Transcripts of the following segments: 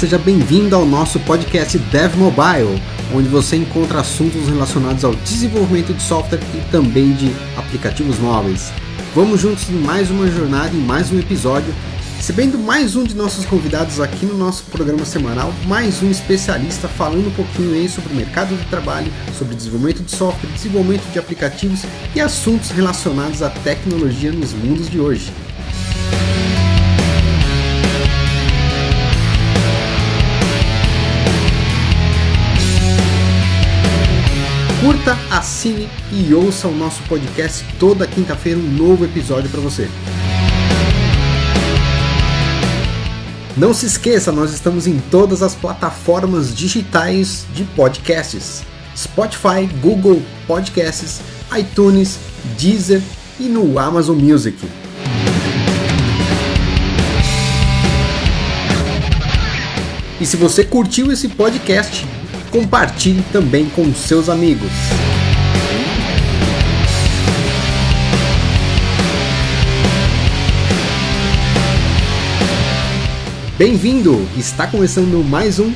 Seja bem-vindo ao nosso podcast Dev Mobile, onde você encontra assuntos relacionados ao desenvolvimento de software e também de aplicativos móveis. Vamos juntos em mais uma jornada, em mais um episódio, recebendo mais um de nossos convidados aqui no nosso programa semanal, mais um especialista falando um pouquinho aí sobre o mercado de trabalho, sobre desenvolvimento de software, desenvolvimento de aplicativos e assuntos relacionados à tecnologia nos mundos de hoje. Curta, assine e ouça o nosso podcast toda quinta-feira um novo episódio para você. Não se esqueça, nós estamos em todas as plataformas digitais de podcasts: Spotify, Google Podcasts, iTunes, Deezer e no Amazon Music. E se você curtiu esse podcast, compartilhe também com seus amigos. Bem-vindo! Está começando mais um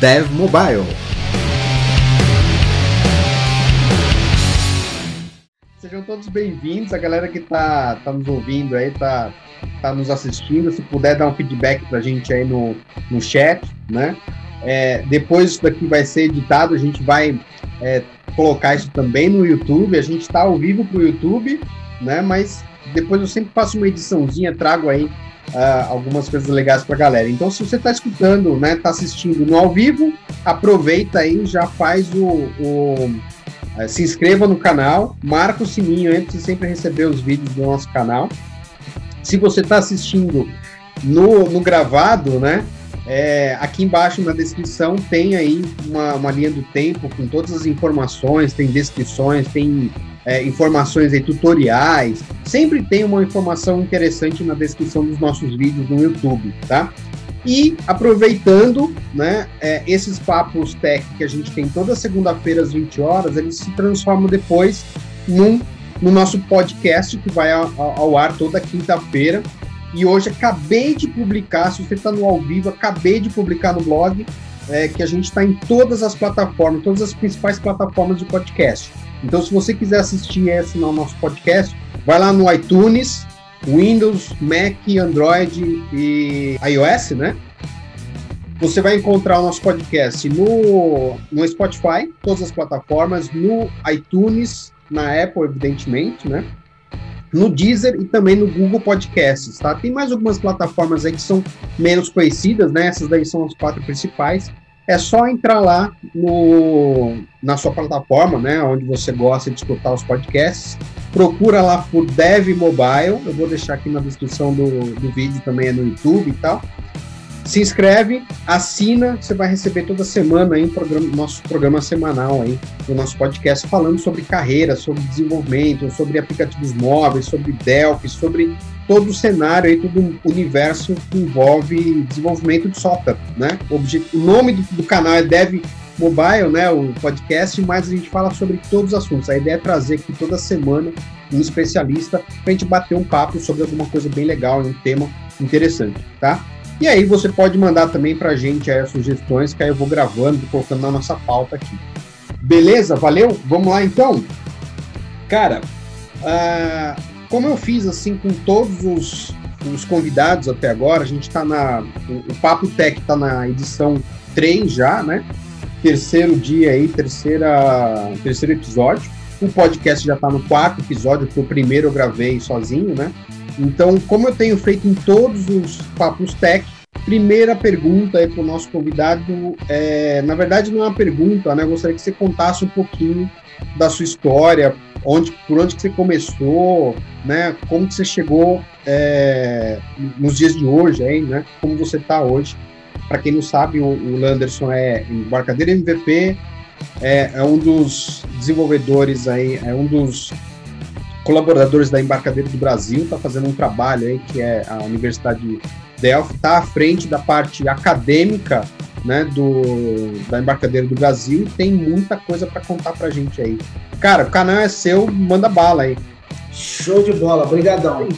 Dev Mobile. Sejam todos bem-vindos, a galera que está tá nos ouvindo aí, está tá nos assistindo, se puder dar um feedback para a gente aí no, no chat, né? É, depois isso daqui vai ser editado, a gente vai é, colocar isso também no YouTube. A gente está ao vivo para o YouTube, né? Mas depois eu sempre faço uma ediçãozinha, trago aí uh, algumas coisas legais para a galera. Então, se você está escutando, né, está assistindo no ao vivo, aproveita aí, já faz o, o uh, se inscreva no canal, marca o sininho para você sempre receber os vídeos do nosso canal. Se você está assistindo no, no gravado, né? É, aqui embaixo na descrição tem aí uma, uma, linha do tempo com todas as informações, tem descrições, tem é, informações aí, tutoriais. Sempre tem uma informação interessante na descrição dos nossos vídeos no YouTube, tá? E aproveitando, né, é, esses papos tech que a gente tem toda segunda-feira às 20 horas, eles se transformam depois num, no nosso podcast que vai ao, ao ar toda quinta-feira e hoje acabei de publicar, se você está no ao vivo, acabei de publicar no blog é, que a gente está em todas as plataformas, todas as principais plataformas de podcast. Então, se você quiser assistir e o nosso podcast, vai lá no iTunes, Windows, Mac, Android e iOS, né? Você vai encontrar o nosso podcast no, no Spotify, todas as plataformas, no iTunes, na Apple, evidentemente, né? No Deezer e também no Google Podcasts, tá? Tem mais algumas plataformas aí que são menos conhecidas, né? Essas daí são as quatro principais. É só entrar lá no, na sua plataforma, né? Onde você gosta de escutar os podcasts. Procura lá por Dev Mobile. Eu vou deixar aqui na descrição do, do vídeo também é no YouTube e tal se inscreve, assina, você vai receber toda semana aí um programa, nosso programa semanal aí, o nosso podcast falando sobre carreira, sobre desenvolvimento, sobre aplicativos móveis, sobre Delphi, sobre todo o cenário aí, todo o universo que envolve desenvolvimento de software, né? O, o nome do, do, canal é Dev Mobile, né? O podcast, mas a gente fala sobre todos os assuntos. A ideia é trazer aqui toda semana um especialista para a gente bater um papo sobre alguma coisa bem legal, um tema interessante, tá? E aí você pode mandar também para a gente aí as sugestões, que aí eu vou gravando e colocando na nossa pauta aqui. Beleza? Valeu? Vamos lá então? Cara, uh, como eu fiz assim com todos os, os convidados até agora, a gente está na. O, o Papo Tech está na edição 3 já, né? Terceiro dia aí, terceira, terceiro episódio. O podcast já está no quarto episódio, que o primeiro eu gravei sozinho, né? Então, como eu tenho feito em todos os papos tech, primeira pergunta aí para o nosso convidado, é, na verdade não é uma pergunta, né? Eu gostaria que você contasse um pouquinho da sua história, onde, por onde que você começou, né? Como que você chegou é, nos dias de hoje, aí, né? Como você está hoje? Para quem não sabe, o, o Landerson é embarcadeiro MVP, é, é, um dos desenvolvedores aí, é um dos colaboradores da Embarcadeira do Brasil, está fazendo um trabalho aí que é a Universidade Delphi, está à frente da parte acadêmica né, do, da Embarcadeira do Brasil e tem muita coisa para contar para gente aí. Cara, o canal é seu, manda bala aí. Show de bola, obrigadão.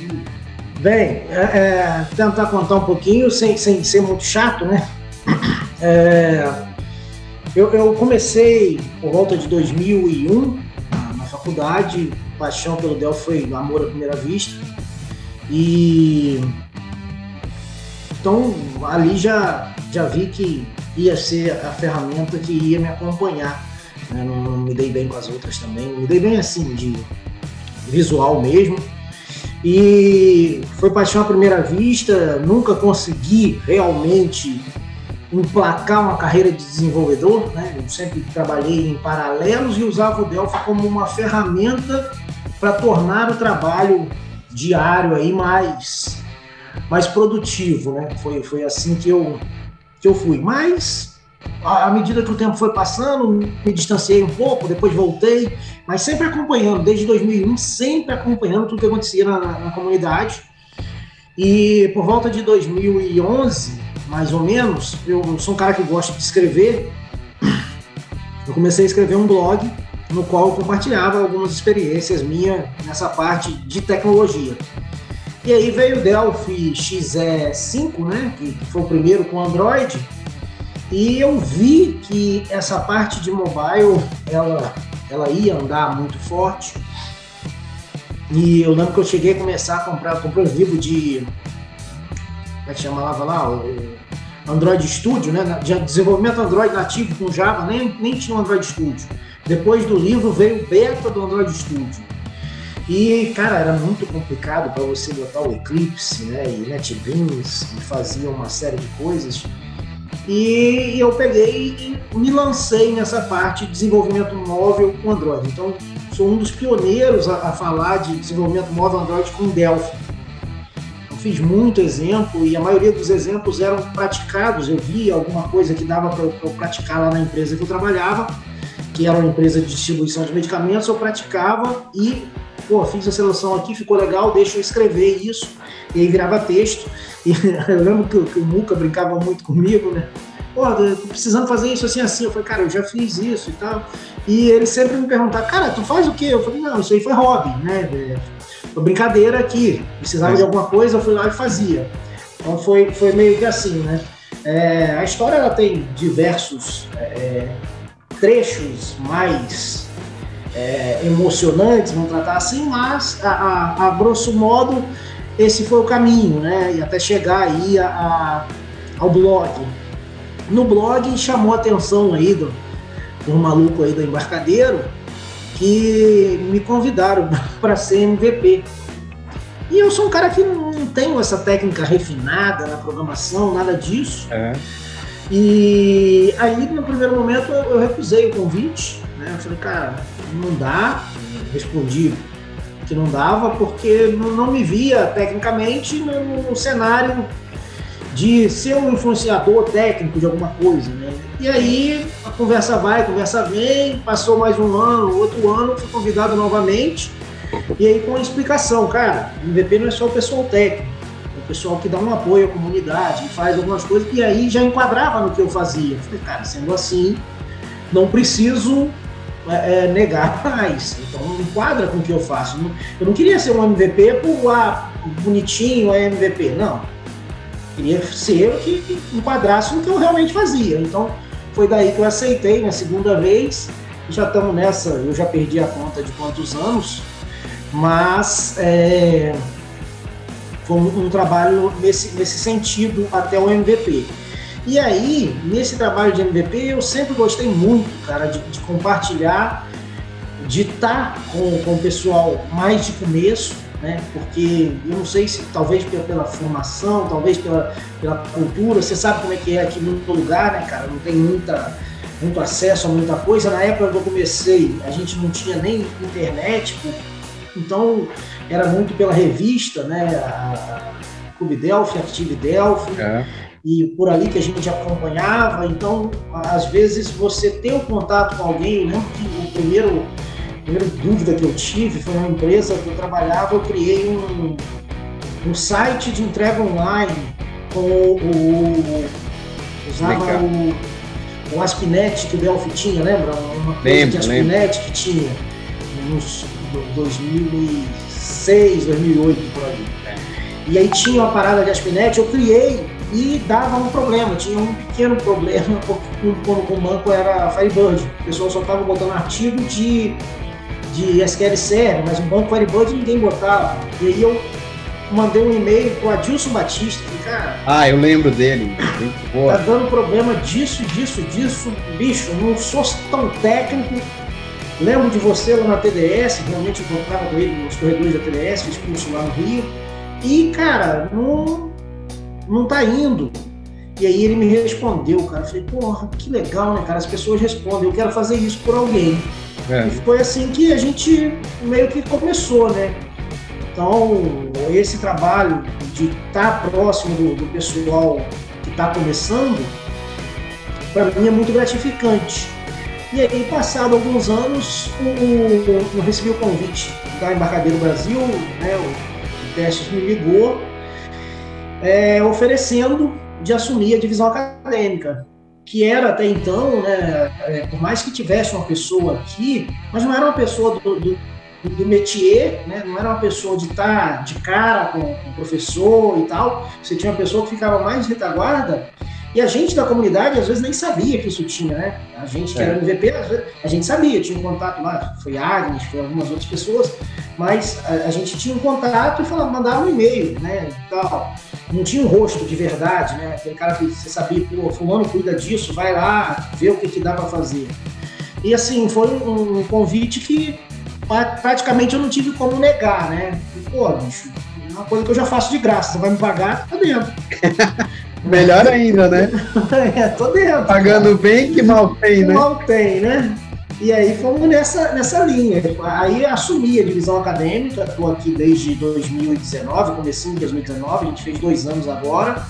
Bem, é, é, tentar contar um pouquinho sem, sem ser muito chato, né? É, eu, eu, comecei por volta de 2001 na faculdade, paixão pelo Delphi foi amor à primeira vista. E então ali já, já vi que ia ser a ferramenta que ia me acompanhar. Né? Não, não, me dei bem com as outras também, me dei bem assim de visual mesmo. E foi paixão à primeira vista, nunca consegui realmente emplacar uma carreira de desenvolvedor, né? Eu sempre trabalhei em paralelos e usava o Delphi como uma ferramenta para tornar o trabalho diário aí mais mais produtivo, né? Foi, foi assim que eu que eu fui. Mas à medida que o tempo foi passando, me distanciei um pouco, depois voltei, mas sempre acompanhando, desde 2001, sempre acompanhando tudo que acontecia na, na comunidade. E por volta de 2011, mais ou menos, eu sou um cara que gosta de escrever. Eu comecei a escrever um blog no qual eu compartilhava algumas experiências minhas nessa parte de tecnologia. E aí veio o Delphi XE5, né, que foi o primeiro com Android, e eu vi que essa parte de mobile, ela, ela ia andar muito forte. E eu lembro que eu cheguei a começar a comprar, comprei um livro de, como é que chamava lá, o Android Studio, né, de desenvolvimento Android nativo com Java, nem, nem tinha um Android Studio. Depois do livro veio o beta do Android Studio. E, cara, era muito complicado para você botar o Eclipse, né, e NetBeans, e fazia uma série de coisas. E eu peguei e me lancei nessa parte de desenvolvimento móvel com Android. Então, sou um dos pioneiros a, a falar de desenvolvimento móvel Android com Delphi. Eu fiz muito exemplo e a maioria dos exemplos eram praticados. Eu vi alguma coisa que dava para eu praticar lá na empresa que eu trabalhava, que era uma empresa de distribuição de medicamentos, eu praticava e pô, fiz a seleção aqui, ficou legal, deixa eu escrever isso, e aí virava texto. E eu lembro que, que o Muca brincava muito comigo, né? Pô, tô precisando fazer isso assim, assim. Eu falei, cara, eu já fiz isso e tal. E ele sempre me perguntava, cara, tu faz o quê? Eu falei, não, isso aí foi hobby, né? É, foi brincadeira aqui. Precisava de alguma coisa, eu fui lá e fazia. Então foi, foi meio que assim, né? É, a história ela tem diversos é, trechos mais é, emocionantes, vamos tratar assim, mas a, a, a, grosso modo esse foi o caminho, né? E até chegar aí a, ao blog. No blog chamou a atenção aí do, do maluco aí do embarcadeiro que me convidaram para ser MVP. E eu sou um cara que não tenho essa técnica refinada na programação, nada disso. É. E aí, no primeiro momento, eu recusei o convite. Né? Eu falei, cara, não dá. Respondi que não dava porque não me via tecnicamente no, cenário de ser um influenciador técnico de alguma coisa, né? E aí a conversa vai, a conversa vem, passou mais um ano, outro ano, fui convidado novamente, e aí com a explicação, cara, MVP não é só o pessoal técnico, pessoal que dá um apoio à comunidade, faz algumas coisas, e aí já enquadrava no que eu fazia. Falei, cara, sendo assim, não preciso é, é, negar mais. Então enquadra com o que eu faço. Eu não queria ser um MVP por ah, bonitinho, é MVP. Não. Queria ser o que enquadrasse no que eu realmente fazia. Então foi daí que eu aceitei na segunda vez. Já estamos nessa, eu já perdi a conta de quantos anos, mas é, foi um, trabalho nesse, nesse sentido até o MVP. E aí, nesse trabalho de MVP, eu sempre gostei muito, cara, de, de compartilhar, de estar com, com o pessoal mais de começo, né? Porque eu não sei se talvez pela, pela, formação, talvez pela, pela cultura, você sabe como é que é aqui no lugar, né, cara? Não tem muita, muito acesso a muita coisa. Na época que eu comecei, a gente não tinha nem internet, então era muito pela revista, né? A, Clube Delphi, Active Delphi. É e por ali que a gente acompanhava. Então, às vezes, você ter o contato com alguém, eu lembro que o primeiro, a primeira dúvida que eu tive foi uma empresa que eu trabalhava, eu criei um, um site de entrega online com o. usava o, o Aspinet que o Delphi tinha, lembra? Uma coisa lembra, de Aspinet que tinha nos 2006, 2008 por ali. E aí tinha uma parada de Aspinet, eu criei e dava um problema, tinha um pequeno problema quando o banco era Firebird. O pessoal só estava botando artigo de, de SQL Server, mas o banco Firebird ninguém botava. E aí eu mandei um e-mail pro Adilson Batista, que, cara. Ah, eu lembro dele. Tá dando problema disso, disso, disso. Bicho, não sou tão técnico. Lembro de você lá na TDS, realmente encontrava com ele nos corredores da TDS, curso lá no Rio. E, cara, não, não tá indo. E aí ele me respondeu, cara. Eu falei, porra, que legal, né, cara? As pessoas respondem, eu quero fazer isso por alguém. É. E foi assim que a gente meio que começou, né? Então, esse trabalho de estar tá próximo do, do pessoal que está começando, para mim é muito gratificante. E aí, passado alguns anos, eu recebi o convite da Embarcadeiro Brasil, né, o Testes me ligou, é, oferecendo de assumir a divisão acadêmica, que era até então, né, é, por mais que tivesse uma pessoa aqui, mas não era uma pessoa do, do do métier, né? não era uma pessoa de estar tá de cara com, o professor e tal, você tinha uma pessoa que ficava mais retaguarda, e a gente da comunidade às vezes nem sabia que isso tinha, né? A gente que é. era MVP, a gente sabia, tinha um contato lá, foi Agnes, foi algumas outras pessoas, mas a, a gente tinha um contato e falava, mandava um e-mail, né? E tal. Não tinha um rosto de verdade, né? Aquele cara que você sabia, pô, fulano cuida disso, vai lá, vê o que, que dá para fazer. E assim, foi um, um convite que praticamente eu não tive como negar, né? Pô, bicho, é uma coisa que eu já faço de graça, você vai me pagar, tá dentro. Melhor ainda, né? é, tô dentro. Pagando bem que mal tem, né? Mal tem, né? E aí fomos nessa, nessa linha. Aí assumi a divisão acadêmica, estou aqui desde 2019, comecei em 2019, a gente fez dois anos agora.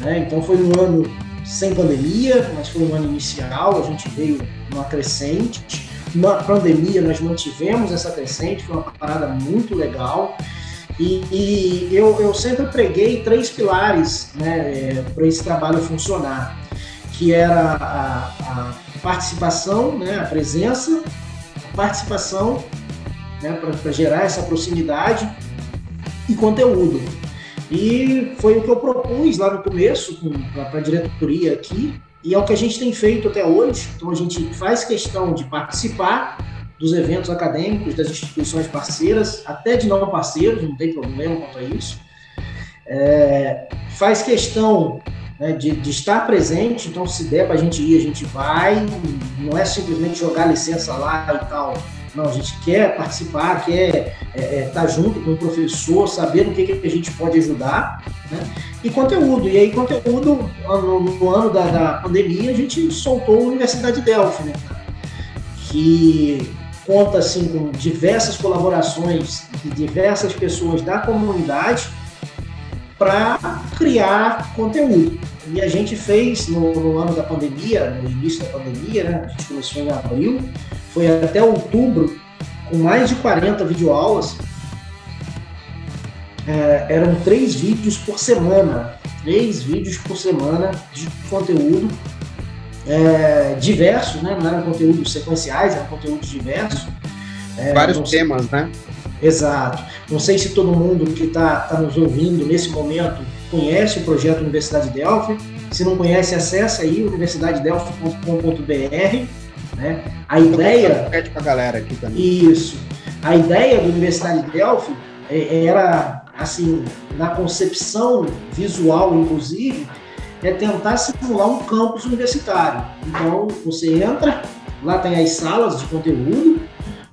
Né? Então foi um ano sem pandemia, mas foi um ano inicial, a gente veio numa crescente. Na pandemia, nós mantivemos essa crescente, foi uma parada muito legal. E, e eu, eu, sempre preguei três pilares né, é, para esse trabalho funcionar, que era a, a participação, né, a presença, a participação né, para gerar essa proximidade e conteúdo. E foi o que eu propus lá no começo para a diretoria aqui, e é o que a gente tem feito até hoje. Então, a gente faz questão de participar dos eventos acadêmicos das instituições parceiras, até de não parceiros, não tem problema quanto a isso. É, faz questão né, de, de, estar presente, então, se der para a gente ir, a gente vai. Não é simplesmente jogar licença lá e tal. Não, a gente quer participar, quer estar é, é, tá junto com o professor, saber no que, que a gente pode ajudar. Né? E conteúdo. E aí, conteúdo, no, no ano da, da, pandemia, a gente soltou a Universidade Delphi, né? que conta assim, com diversas colaborações de diversas pessoas da comunidade para criar conteúdo. E a gente fez no, no, ano da pandemia, no início da pandemia, né? a gente começou em abril, foi até outubro, com mais de 40 videoaulas. É, eram três vídeos por semana, três vídeos por semana de conteúdo é, diversos, né? não eram conteúdos sequenciais, eram conteúdos diversos. É, Vários temas, né? Exato. Não sei se todo mundo que está tá nos ouvindo nesse momento conhece o projeto Universidade Delphi. Se não conhece, acessa aí universidadedelphi.com.br né? A ideia. Pede para a galera aqui também. Isso. A ideia da Universidade de Delphi é, era, assim, na concepção visual, inclusive, é tentar simular um campus universitário. Então, você entra, lá tem as salas de conteúdo,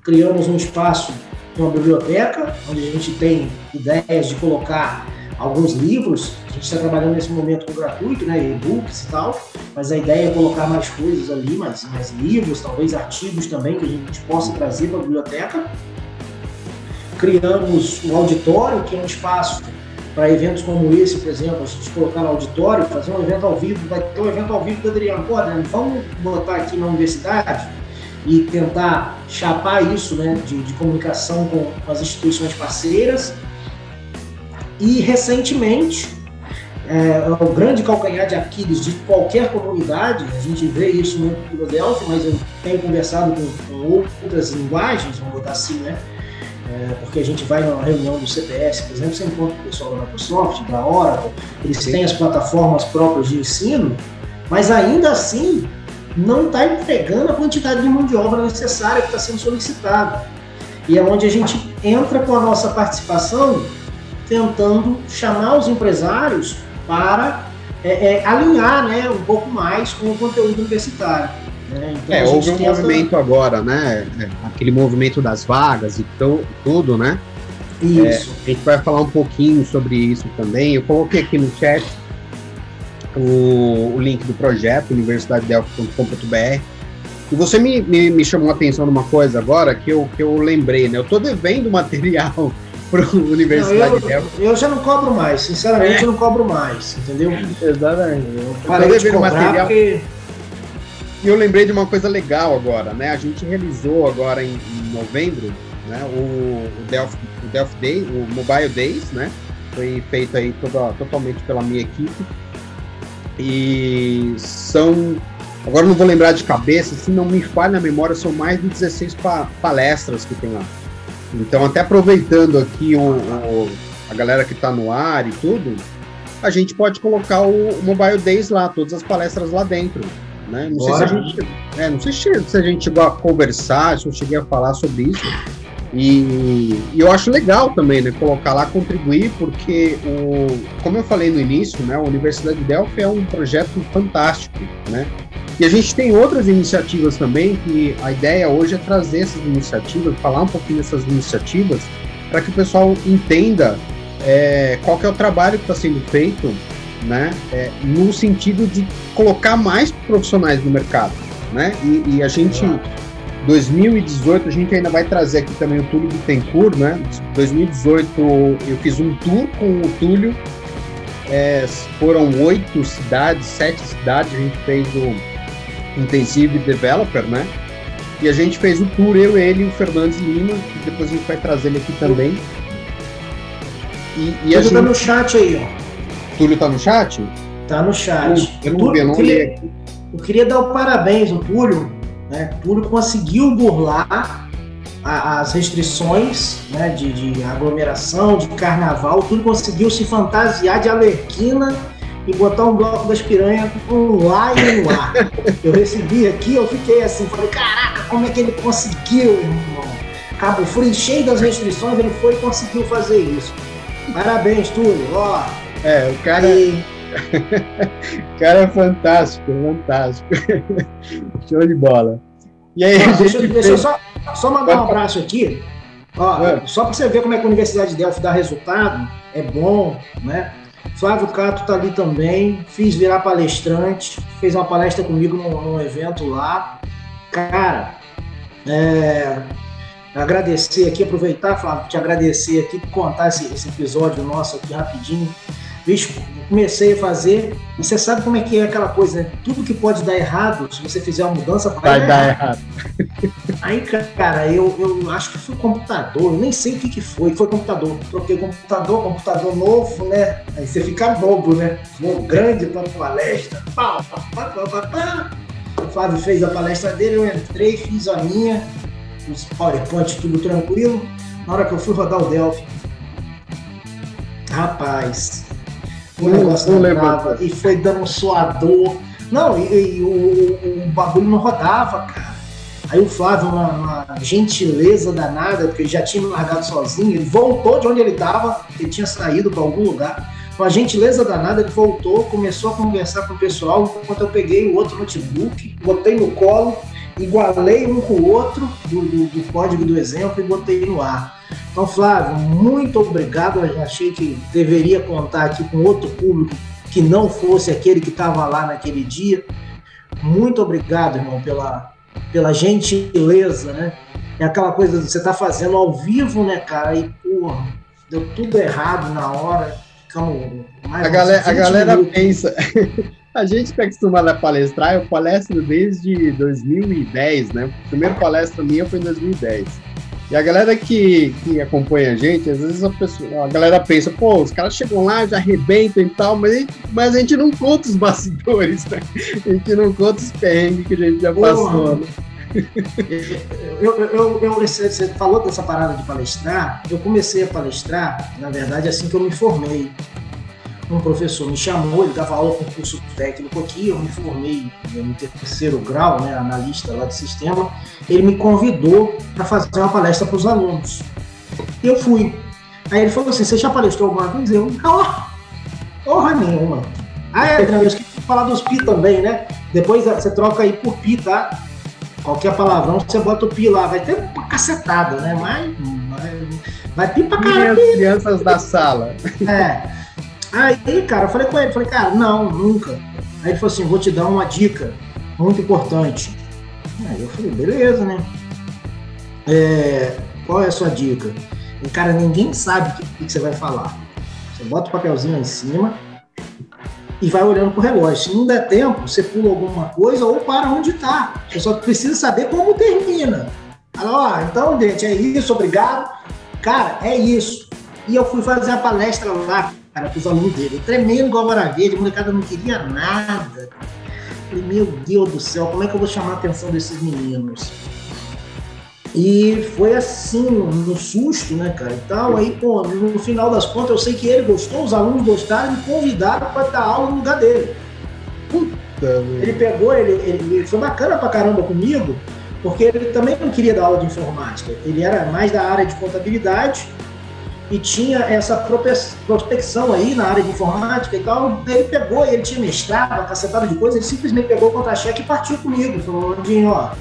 criamos um espaço, uma biblioteca, onde a gente tem ideias de colocar alguns livros. A gente está trabalhando nesse momento com gratuito, né, e-books e tal, mas a ideia é colocar mais coisas ali, mais, mais livros, talvez artigos também que a gente possa trazer para a biblioteca. Criamos um auditório, que é um espaço para eventos como esse, por exemplo, a gente colocar no auditório, fazer um evento ao vivo, vai ter um evento ao vivo do Adriano, pô, Adriano, vamos botar aqui na universidade e tentar chapar isso né, de, de comunicação com as instituições parceiras e recentemente, é, o grande calcanhar de Aquiles de qualquer comunidade, a gente vê isso no Philadelphia, mas eu tenho conversado com, com, outras linguagens, vamos botar assim, né? É, porque a gente vai numa reunião do CPS, por exemplo, você encontra o pessoal da Microsoft, da Oracle, eles Sim. têm as plataformas próprias de ensino, mas ainda assim não está entregando a quantidade de mão de obra necessária que está sendo solicitada. E é onde a gente entra com a nossa participação, tentando chamar os empresários para é, é, alinhar né, um pouco mais com o conteúdo universitário. Né? Então, é, houve um movimento agora, né? É, aquele movimento das vagas e tudo, né? Isso. É, a gente vai falar um pouquinho sobre isso também. Eu coloquei aqui no chat o, o link do projeto, universidadedelphi.com.br. E você me, me, me, chamou a atenção numa coisa agora que eu, que eu lembrei, né? Eu tô devendo material para a Universidade não, eu, eu, já não cobro mais, sinceramente, é. eu não cobro mais, entendeu? Exatamente. Eu parei de cobrar material. porque... E eu lembrei de uma coisa legal agora, né? A gente realizou agora em, em novembro né, o, o, Delphi, o Delphi Day, o Mobile Days, né? Foi feito aí toda, totalmente pela minha equipe. E são. Agora não vou lembrar de cabeça, se não me falha a memória, são mais de 16 pa palestras que tem lá. Então, até aproveitando aqui o, o a galera que está no ar e tudo, a gente pode colocar o, o, Mobile Days lá, todas as palestras lá dentro. Né? Não, sei se a gente, é, não sei se a gente chegou a conversar, se eu cheguei a falar sobre isso, e, e, eu acho legal também, né, colocar lá, contribuir, porque, o, como eu falei no início, né, a Universidade de Delphi é um projeto fantástico, né, e a gente tem outras iniciativas também, que a ideia hoje é trazer essas iniciativas, falar um pouquinho dessas iniciativas, para que o pessoal entenda é, qual é o trabalho que está sendo feito, né, é, no sentido de colocar mais profissionais no mercado, né, e, e a gente... 2018, a gente ainda vai trazer aqui também o Túlio Bittencourt, né? 2018 eu fiz um tour com o Túlio, é, foram oito cidades, sete cidades, a gente fez o Intensive Developer, né? E a gente fez o tour, eu, ele e o Fernandes Lima, que depois a gente vai trazer ele aqui também. E, e Túlio gente... no chat aí, ó. Túlio tá no chat? Tá no chat. Eu, eu não vi, eu não queria, Eu queria dar o parabéns ao Túlio, né? Túlio conseguiu burlar a, as restrições né, de, de, aglomeração, de carnaval, Túlio conseguiu se fantasiar de alerquina e botar um bloco das piranhas um lá e um ar. Eu recebi aqui, eu fiquei assim, falei, caraca, como é que ele conseguiu, irmão? Cabo Frio, cheio das restrições, ele foi e conseguiu fazer isso. Parabéns, Túlio. Ó, é, o cara. E... o cara é fantástico, fantástico. Show de bola. E aí, Ó, deixa, fez... deixa eu só, só mandar um abraço aqui. Ó, é. Só para você ver como é que a Universidade de Delphi dá resultado, é bom, né? Flávio Cato tá ali também, fiz virar palestrante, fez uma palestra comigo num, num evento lá. Cara, é, agradecer aqui, aproveitar, Flávio, te agradecer aqui, contar esse, esse episódio nosso aqui rapidinho. Bicho, comecei a fazer, e você sabe como é que é aquela coisa, né? Tudo que pode dar errado, se você fizer uma mudança, vai, vai dar errado. Aí, cara, eu, eu acho que foi computador, eu nem sei o que, que foi, foi computador. Troquei computador, computador novo, né? Aí você fica bobo, né? Vou grande para palestra, pá, pá, pá, pá, pá, pá. O Flávio fez a palestra dele, eu entrei, fiz a minha, os PowerPoint tudo tranquilo. Na hora que eu fui rodar o Delphi, rapaz, o negócio não, não e foi dando um suador. Não, e, e o, o, bagulho não rodava, cara. Aí o Flávio, uma, uma, gentileza danada, porque ele já tinha me largado sozinho, ele voltou de onde ele estava, ele tinha saído para algum lugar. Com a gentileza danada, ele voltou, começou a conversar com o pessoal, enquanto eu peguei o outro notebook, botei no colo, igualei um com o outro do, do, do código do exemplo e botei no ar. Então, Flávio, muito obrigado. Eu achei que deveria contar aqui com outro público que não fosse aquele que estava lá naquele dia. Muito obrigado, irmão, pela, pela gentileza, né? É aquela coisa que você tá fazendo ao vivo, né, cara? E, porra, deu tudo errado na hora. Ficamos mais a galera, a galera pensa. a gente que é acostumado a palestrar, eu palestro desde 2010, né? A primeira palestra minha foi em 2010. E a galera que, que acompanha a gente, às vezes a, pessoa, a galera pensa, pô, os caras chegam lá, já arrebentam e tal, mas a gente, mas a gente não conta os bastidores, né? A gente não conta os perrengues que a gente já passou. Né? eu, eu, eu, você falou dessa parada de palestrar. Eu comecei a palestrar, na verdade, assim que eu me formei. Um professor me chamou, ele dava aula com curso técnico aqui, eu me formei no terceiro grau, né, analista lá de sistema. Ele me convidou para fazer uma palestra para os alunos. E eu fui. Aí ele falou assim: Você já palestrou alguma vez? Eu, não, porra nenhuma. Ah, é, eu esqueci de falar dos pi também, né? Depois você troca aí por pi, tá? Qualquer palavrão, você bota o pi lá. Vai ter uma cacetada, né? Mas vai, vai pi pra caralho. Crianças da sala. É. Aí, cara, eu falei com ele, falei, cara, não, nunca. Aí ele falou assim, vou te dar uma dica muito importante. Aí eu falei, beleza, né? É, qual é a sua dica? E, cara, ninguém sabe o que, que você vai falar. Você bota o papelzinho em cima, e vai olhando pro relógio. Se não der tempo, você pula alguma coisa ou para onde está. Você só precisa saber como termina. Ó, então, gente, é isso, obrigado. Cara, é isso. E eu fui fazer a palestra lá, cara, com os alunos dele. Tremendo igual a verde, a molecada não queria nada. Falei, meu Deus do céu, como é que eu vou chamar a atenção desses meninos? E foi assim, no susto, né, cara? E tal. Aí, pô, no final das contas, eu sei que ele gostou, os alunos gostaram e me convidaram para dar aula no lugar dele. Puta, ele pegou, ele, ele, ele, foi bacana pra caramba comigo, porque ele também não queria dar aula de informática. Ele era mais da área de contabilidade e tinha essa prospecção aí na área de informática e tal. Ele pegou, ele tinha mestrado, uma cacetada de coisa, ele simplesmente pegou o contra-cheque e partiu comigo. Falou, Andinho, ó,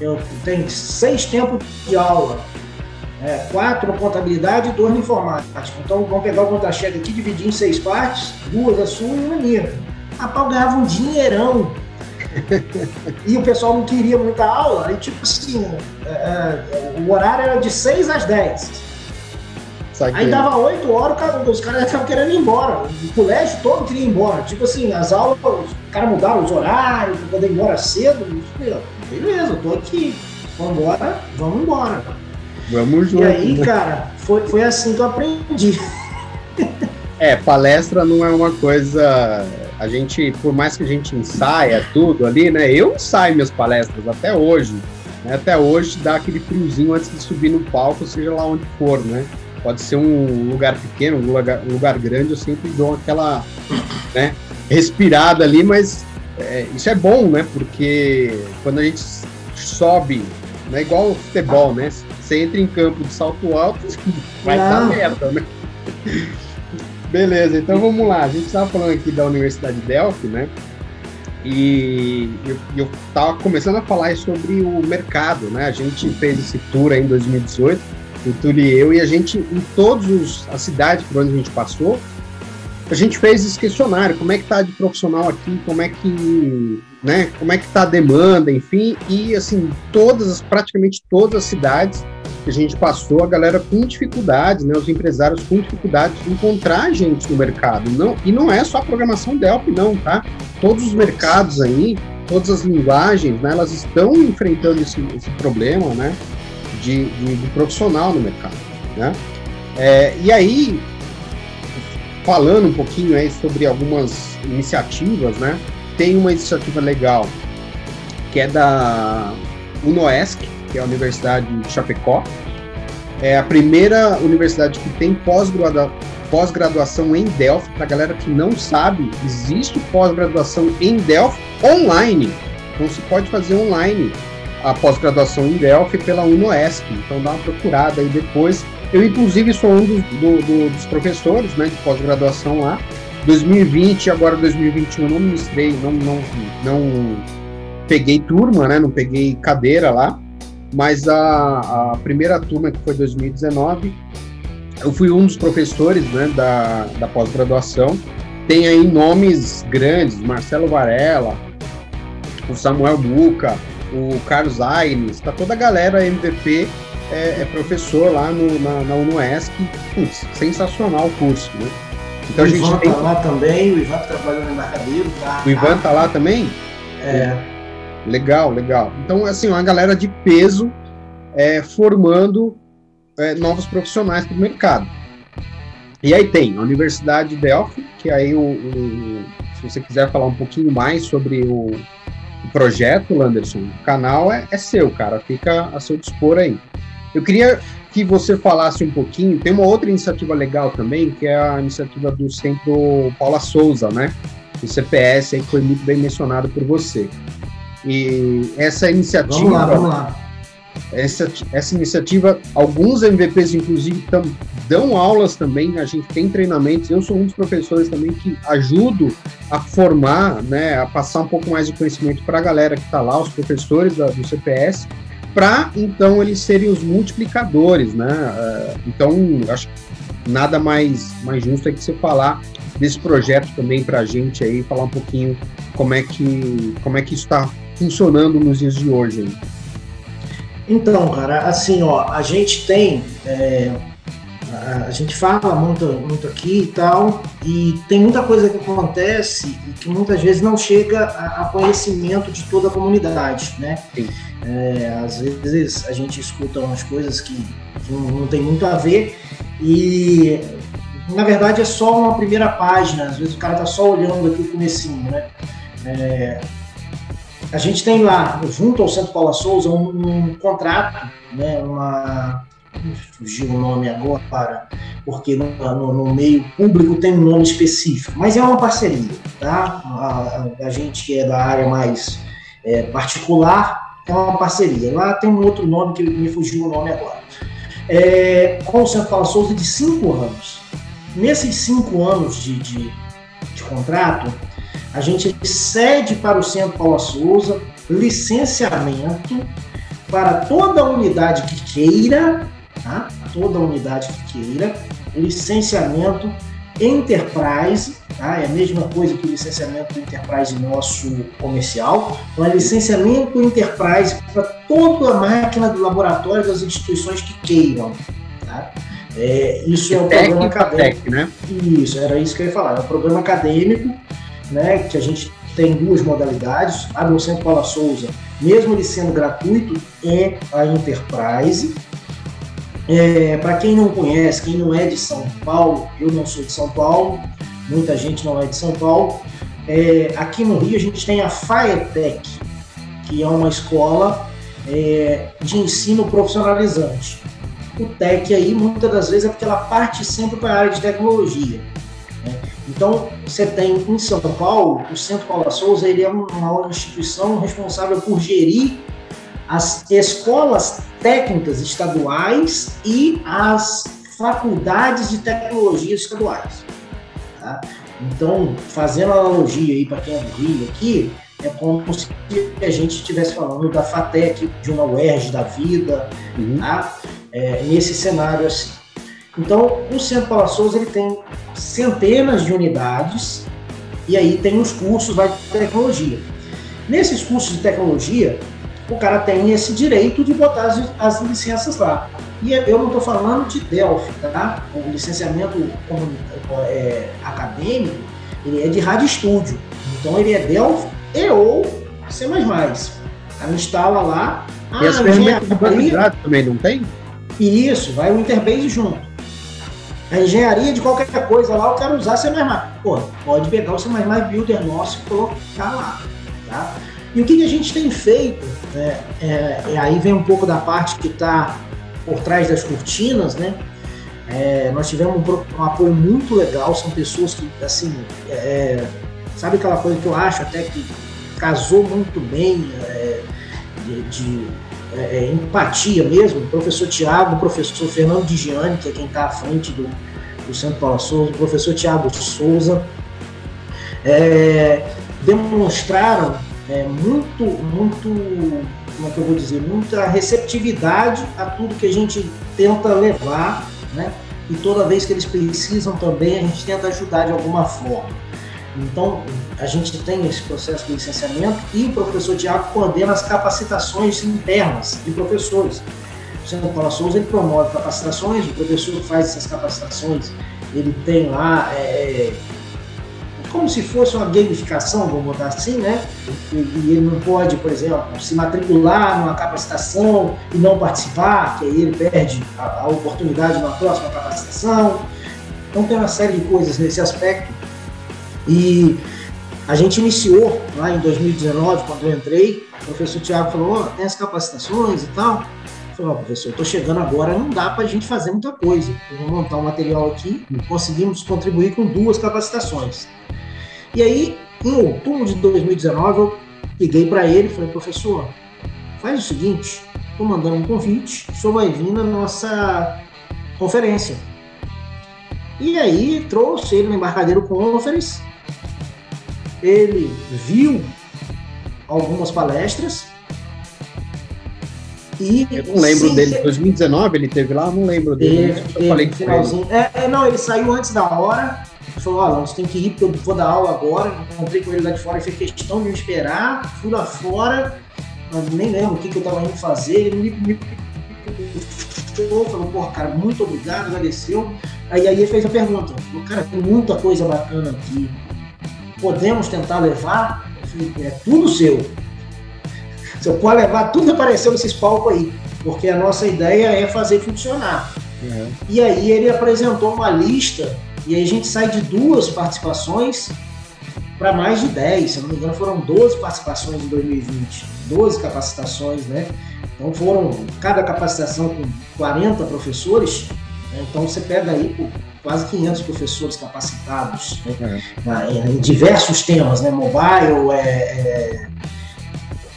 eu tenho seis tempos de aula, é, quatro contabilidade e dois na informática. Então vamos pegar o conta-cheque aqui, dividir em seis partes, duas a sua e uma minha. Rapaz, eu ganhava um dinheirão. e o pessoal não queria muita aula, aí tipo assim, é, é, o horário era de seis às dez. Aí dava oito horas, os caras estavam querendo ir embora. O colégio todo queria ir embora. Tipo assim, as aulas, os caras mudaram os horários para poder ir embora cedo. Beleza, eu tô aqui. Vamos embora, vamos embora. Vamos junto. E aí, né? cara, foi, foi assim que eu aprendi. É, palestra não é uma coisa. A gente, por mais que a gente ensaia tudo ali, né? Eu ensaio minhas palestras até hoje. Né? Até hoje dá aquele friozinho antes de subir no palco, seja lá onde for, né? Pode ser um lugar pequeno, um lugar, um lugar grande, eu sempre dou aquela né, respirada ali, mas é, isso é bom, né? Porque quando a gente sobe, não é igual o futebol, né? Você entra em campo de salto alto, vai dar merda, né? Beleza, então vamos lá. A gente estava falando aqui da Universidade de Delphi, né? E eu estava começando a falar sobre o mercado, né? A gente fez esse tour aí em 2018 o Túlio e eu, e a gente, em todas as cidades por onde a gente passou, a gente fez esse questionário, como é que tá de profissional aqui, como é que, né, como é que tá a demanda, enfim, e assim, todas, praticamente todas as cidades que a gente passou, a galera com dificuldade, né, os empresários com dificuldade de encontrar gente no mercado, não, e não é só a programação Delp, não, tá? Todos os mercados aí, todas as linguagens, né, elas estão enfrentando esse, esse problema, né, de, de, de profissional no mercado. Né? É, e aí, falando um pouquinho aí sobre algumas iniciativas, né? Tem uma iniciativa legal que é da UNOESC, que é a Universidade de Chapecó. É a primeira universidade que tem pós-graduação em Delphi. Para a galera que não sabe, existe pós-graduação em Delphi online. Então, se pode fazer online a pós-graduação em Delphi pela UNOESC, então dá uma procurada aí depois. Eu, inclusive, sou um dos, do, do, dos professores né, de pós-graduação lá. 2020 e agora 2021 eu não ministrei, não, não, não peguei turma, né, não peguei cadeira lá, mas a, a primeira turma, que foi 2019, eu fui um dos professores né, da, da pós-graduação. Tem aí nomes grandes, Marcelo Varela, o Samuel Buca, o Carlos Aires, tá toda a galera MVP é, é professor lá no, na, na UNOESC. Putz, sensacional o curso, né? Então, o a gente Ivan tem... tá lá também, o Ivan tá trabalhando no embarcadeiro. Tá, o Ivan tá lá também? É. Legal, legal. Então, assim, uma galera de peso é, formando é, novos profissionais para o mercado. E aí tem a Universidade de Delphi, que aí o, o, se você quiser falar um pouquinho mais sobre o, projeto, Landerson, o canal é, é seu, cara, fica a seu dispor aí. Eu queria que você falasse um pouquinho, tem uma outra iniciativa legal também, que é a iniciativa do Centro Paula Souza, né? O CPS aí que foi muito bem mencionado por você. E essa iniciativa. Vamos lá, vamos lá. Essa, essa iniciativa, alguns MVPs, inclusive, tam, dão aulas também, a gente tem treinamentos. Eu sou um dos professores também que ajudo a formar, né, a passar um pouco mais de conhecimento para a galera que está lá, os professores da, do CPS, para então eles serem os multiplicadores, né? É, então, acho que nada mais, mais justo é que você falar desse projeto também para a gente aí, falar um pouquinho como é que, como é que está funcionando nos dias de hoje. Aí. Então, cara, assim, ó, a gente tem. É, a, gente fala muito, muito aqui e tal, e tem muita coisa que acontece e que muitas vezes não chega a, a conhecimento de toda a comunidade, né? É, às vezes a gente escuta umas coisas que, que não, não tem muito a ver e na verdade é só uma primeira página, às vezes o cara tá só olhando aqui o comecinho, né? É, a gente tem lá, junto ao Centro Paula Souza, um, um contrato, né, uma, fugiu o nome agora, porque no, no, no, meio público tem um nome específico, mas é uma parceria, tá? A, a, gente que é da área mais é, particular, é uma parceria. Lá tem um outro nome que me fugiu o nome agora. É, com o Centro Paula Souza de cinco anos. Nesses cinco anos de, de, de contrato, a gente cede para o Centro Paula Souza licenciamento para toda unidade que queira, tá? toda unidade que queira, licenciamento Enterprise, tá? é a mesma coisa que o licenciamento do Enterprise nosso comercial, então é licenciamento Enterprise para toda a máquina do laboratório das instituições que queiram. Tá? É, isso é o programa acadêmico. né? Isso, era isso que eu ia falar. É o programa acadêmico né, que a gente tem duas modalidades. A do Centro Paula Souza, mesmo ele sendo gratuito, é a Enterprise. É, Para quem não conhece, quem não é de São Paulo, eu não sou de São Paulo, muita gente não é de São Paulo. É, aqui no Rio a gente tem a FAETEC, que é uma escola é, de ensino profissionalizante. O TEC aí, muitas das vezes, é porque ela parte sempre para a área de tecnologia. Então, você tem em São Paulo, o Centro Paula Souza, ele é uma instituição responsável por gerir as escolas técnicas estaduais e as faculdades de tecnologia estaduais. Tá? Então, fazendo analogia aí para quem é do Rio aqui, é como se a gente estivesse falando da FATEC, de uma UERJ da vida, uhum. tá? é, nesse cenário assim. Então, o Centro Paula Souza ele tem centenas de unidades e aí tem os cursos de tecnologia. Nesses cursos de tecnologia, o cara tem esse direito de botar as, as licenças lá. E eu não estou falando de Delphi, tá? O licenciamento é, acadêmico, ele é de Rádio Estúdio. Então ele é Delphi e ou C++. Aí instala lá. E as ferramentas de também não tem? Isso, vai o Interbase junto. A engenharia de qualquer coisa lá, eu quero usar C++. Pô, pode pegar o C++ Builder nosso e colocar lá, tá? E o que, que a gente tem feito, né, é, é, aí vem um pouco da parte que está por trás das cortinas, né? É, nós tivemos um, um, apoio muito legal, são pessoas que, assim, é, é, sabe aquela coisa que eu acho até que casou muito bem é, de, de é, é, empatia mesmo, o professor Tiago, o professor Fernando Digiane, que é quem está à frente do, do Centro Paulo Souza, o professor Tiago Souza, é, demonstraram é, muito, muito, como é que eu vou dizer, muita receptividade a tudo que a gente tenta levar, né? E toda vez que eles precisam também, a gente tenta ajudar de alguma forma. Então, a gente tem esse processo de licenciamento e o professor Tiago coordena as capacitações internas de professores. O Centro Paula Souza ele promove capacitações, o professor faz essas capacitações, ele tem lá é, como se fosse uma gamificação, vamos botar assim, né? E, e, ele não pode, por exemplo, se matricular numa capacitação e não participar, que aí ele perde a, a oportunidade na próxima capacitação. Então tem uma série de coisas nesse aspecto e A gente iniciou lá em 2019, quando eu entrei, o professor Tiago falou, oh, tem as capacitações e tal. Eu falei, oh, professor, estou chegando agora, não dá para a gente fazer muita coisa. Eu vou montar um material aqui, conseguimos contribuir com duas capacitações. E aí, em outubro de 2019, eu liguei para ele e falei, professor, faz o seguinte, estou mandando um convite, senhor vai vir na nossa conferência. E aí trouxe ele no Embarcadeiro Conference, ele viu algumas palestras e eu não lembro sim, dele, 2019 ele teve lá, não lembro dele. Teve, eu falei finalzinho. É, é, não, ele saiu antes da hora. Falou, olha, você tem que ir porque eu vou dar aula agora. Encontrei com ele lá de fora e fez questão de me esperar. Fui lá fora, mas nem lembro o que, que eu tava indo fazer. Ele me, me falou, porra, cara, muito obrigado, agradeceu. Aí, aí ele fez a pergunta, cara, tem muita coisa bacana aqui. Podemos tentar levar? Eu é tudo seu. Você pode levar tudo que apareceu nesses palcos aí, porque a nossa ideia é fazer funcionar. Uhum. E aí ele apresentou uma lista, e aí a gente sai de duas participações para mais de 10, se não me engano, foram 12 participações em 2020, 12 capacitações, né? Então foram cada capacitação com 40 professores? Então você pega aí quase 500 professores capacitados né? uhum. em diversos temas, né? Mobile, é, é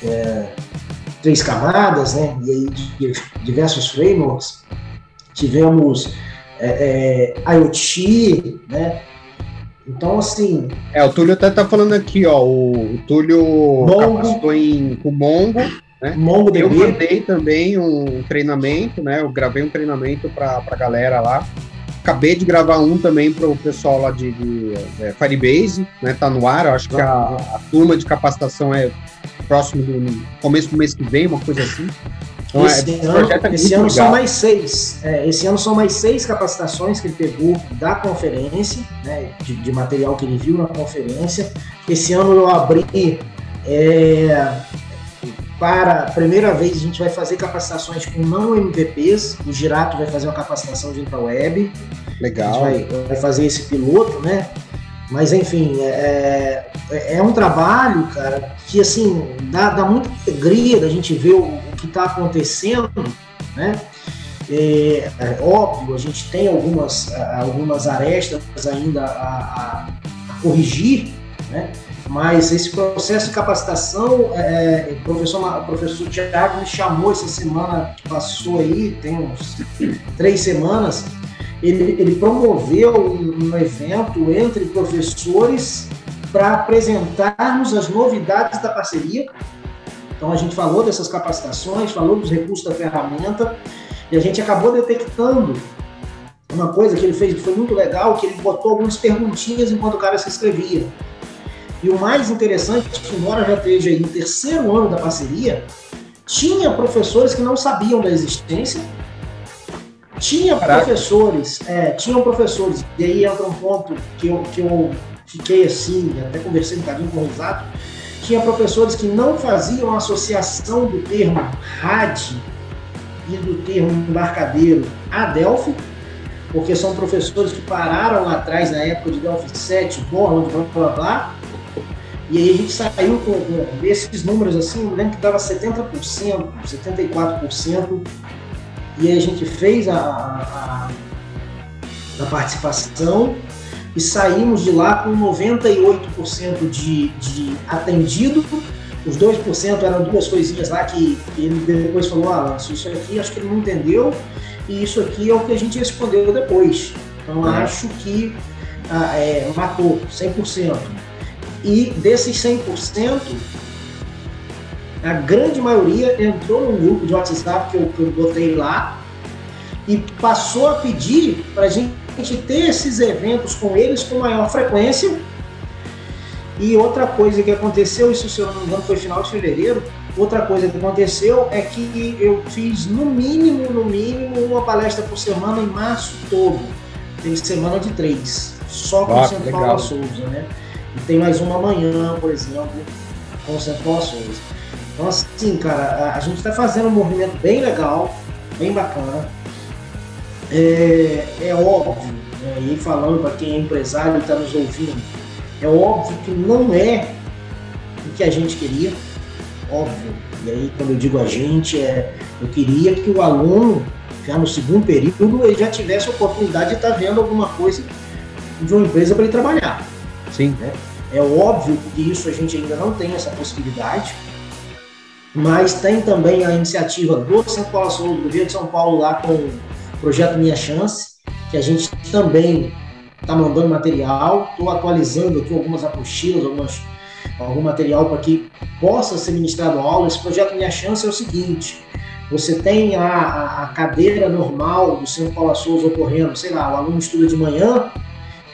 é, três camadas, né? E aí diversos frameworks. Tivemos é, é, IoT, né? Então, assim. É, o Túlio até tá falando aqui, ó. O, o Túlio Mongo, capacitou em, com Mongo. Né? Eu mandei também um treinamento, né? Eu gravei um treinamento para a galera lá. Acabei de gravar um também para o pessoal lá de, de é, Firebase, né? Tá no ar. Eu acho que a, a turma de capacitação é próximo do começo do mês que vem, uma coisa assim. Então, esse é, ano, é esse ano são mais seis. É, esse ano são mais seis capacitações que ele pegou da conferência, né, de, de, material que ele viu na conferência. Esse ano eu abri é, para a primeira vez a gente vai fazer capacitações com não MVPs. O Girato vai fazer uma capacitação de IntraWeb. Legal. A gente vai, vai fazer esse piloto, né? Mas enfim, é, é, é um trabalho, cara, que assim, dá, dá muita alegria da gente ver o, o que está acontecendo, né? É, é, óbvio, a gente tem algumas, algumas arestas ainda a, a, a corrigir, né? Mas esse processo de capacitação, é, o, professor, professor Tiago me chamou essa semana que passou aí, tem uns três semanas, ele, ele promoveu um, um evento entre professores para apresentarmos as novidades da parceria. Então a gente falou dessas capacitações, falou dos recursos da ferramenta e a gente acabou detectando uma coisa que ele fez que foi muito legal, que ele botou algumas perguntinhas enquanto o cara se inscrevia. E o mais interessante, é que embora já esteja aí no terceiro ano da parceria, tinha professores que não sabiam da existência tinha Caraca. professores, é, tinham professores, e aí entra um ponto que eu, que eu fiquei assim, até conversei um bocadinho com o Risato, tinha professores que não faziam associação do termo RAD e do termo embarcadeiro a Delphi, porque são professores que pararam lá atrás na época de Delphi 7, Borland, blá blá blá, e aí a gente saiu com, com esses números assim, eu lembro que dava 70%, 74%, e a gente fez a, a, a participação e saímos de lá com 98% de, de atendido. Os 2% eram duas coisinhas lá que, que ele depois falou: ah, isso aqui acho que ele não entendeu, e isso aqui é o que a gente respondeu depois. Então é. acho que ah, é, matou 100%. E desses 100%, a grande maioria entrou no grupo de WhatsApp que eu, que eu botei lá e passou a pedir para a gente ter esses eventos com eles com maior frequência. E outra coisa que aconteceu, isso se eu não me engano foi final de fevereiro, outra coisa que aconteceu é que eu fiz no mínimo, no mínimo, uma palestra por semana em março todo. Tem semana de três, só com ah, Centro Paulo Souza, né? E tem mais uma amanhã, por exemplo, Souza. Então, assim, cara, a, gente está fazendo um movimento bem legal, bem bacana. É, é óbvio, né, e falando para quem é empresário e está nos ouvindo, É óbvio que não é o que a gente queria, óbvio. E aí, quando eu digo a gente, é, eu queria que o aluno, já no segundo período, ele já tivesse a oportunidade de estar vendo alguma coisa de uma empresa para ele trabalhar. Sim. Né? É óbvio que isso a gente ainda não tem essa possibilidade, mas tem também a iniciativa do Paulo Sul, do governo de São Paulo lá com o projeto Minha Chance, que a gente também está mandando material, estou atualizando aqui algumas apostilas, algumas, algum material para que possa ser ministrado aula. Esse projeto Minha Chance é o seguinte: você tem a, a cadeira normal do São Paulo Souza ocorrendo, sei lá, o aluno estuda de manhã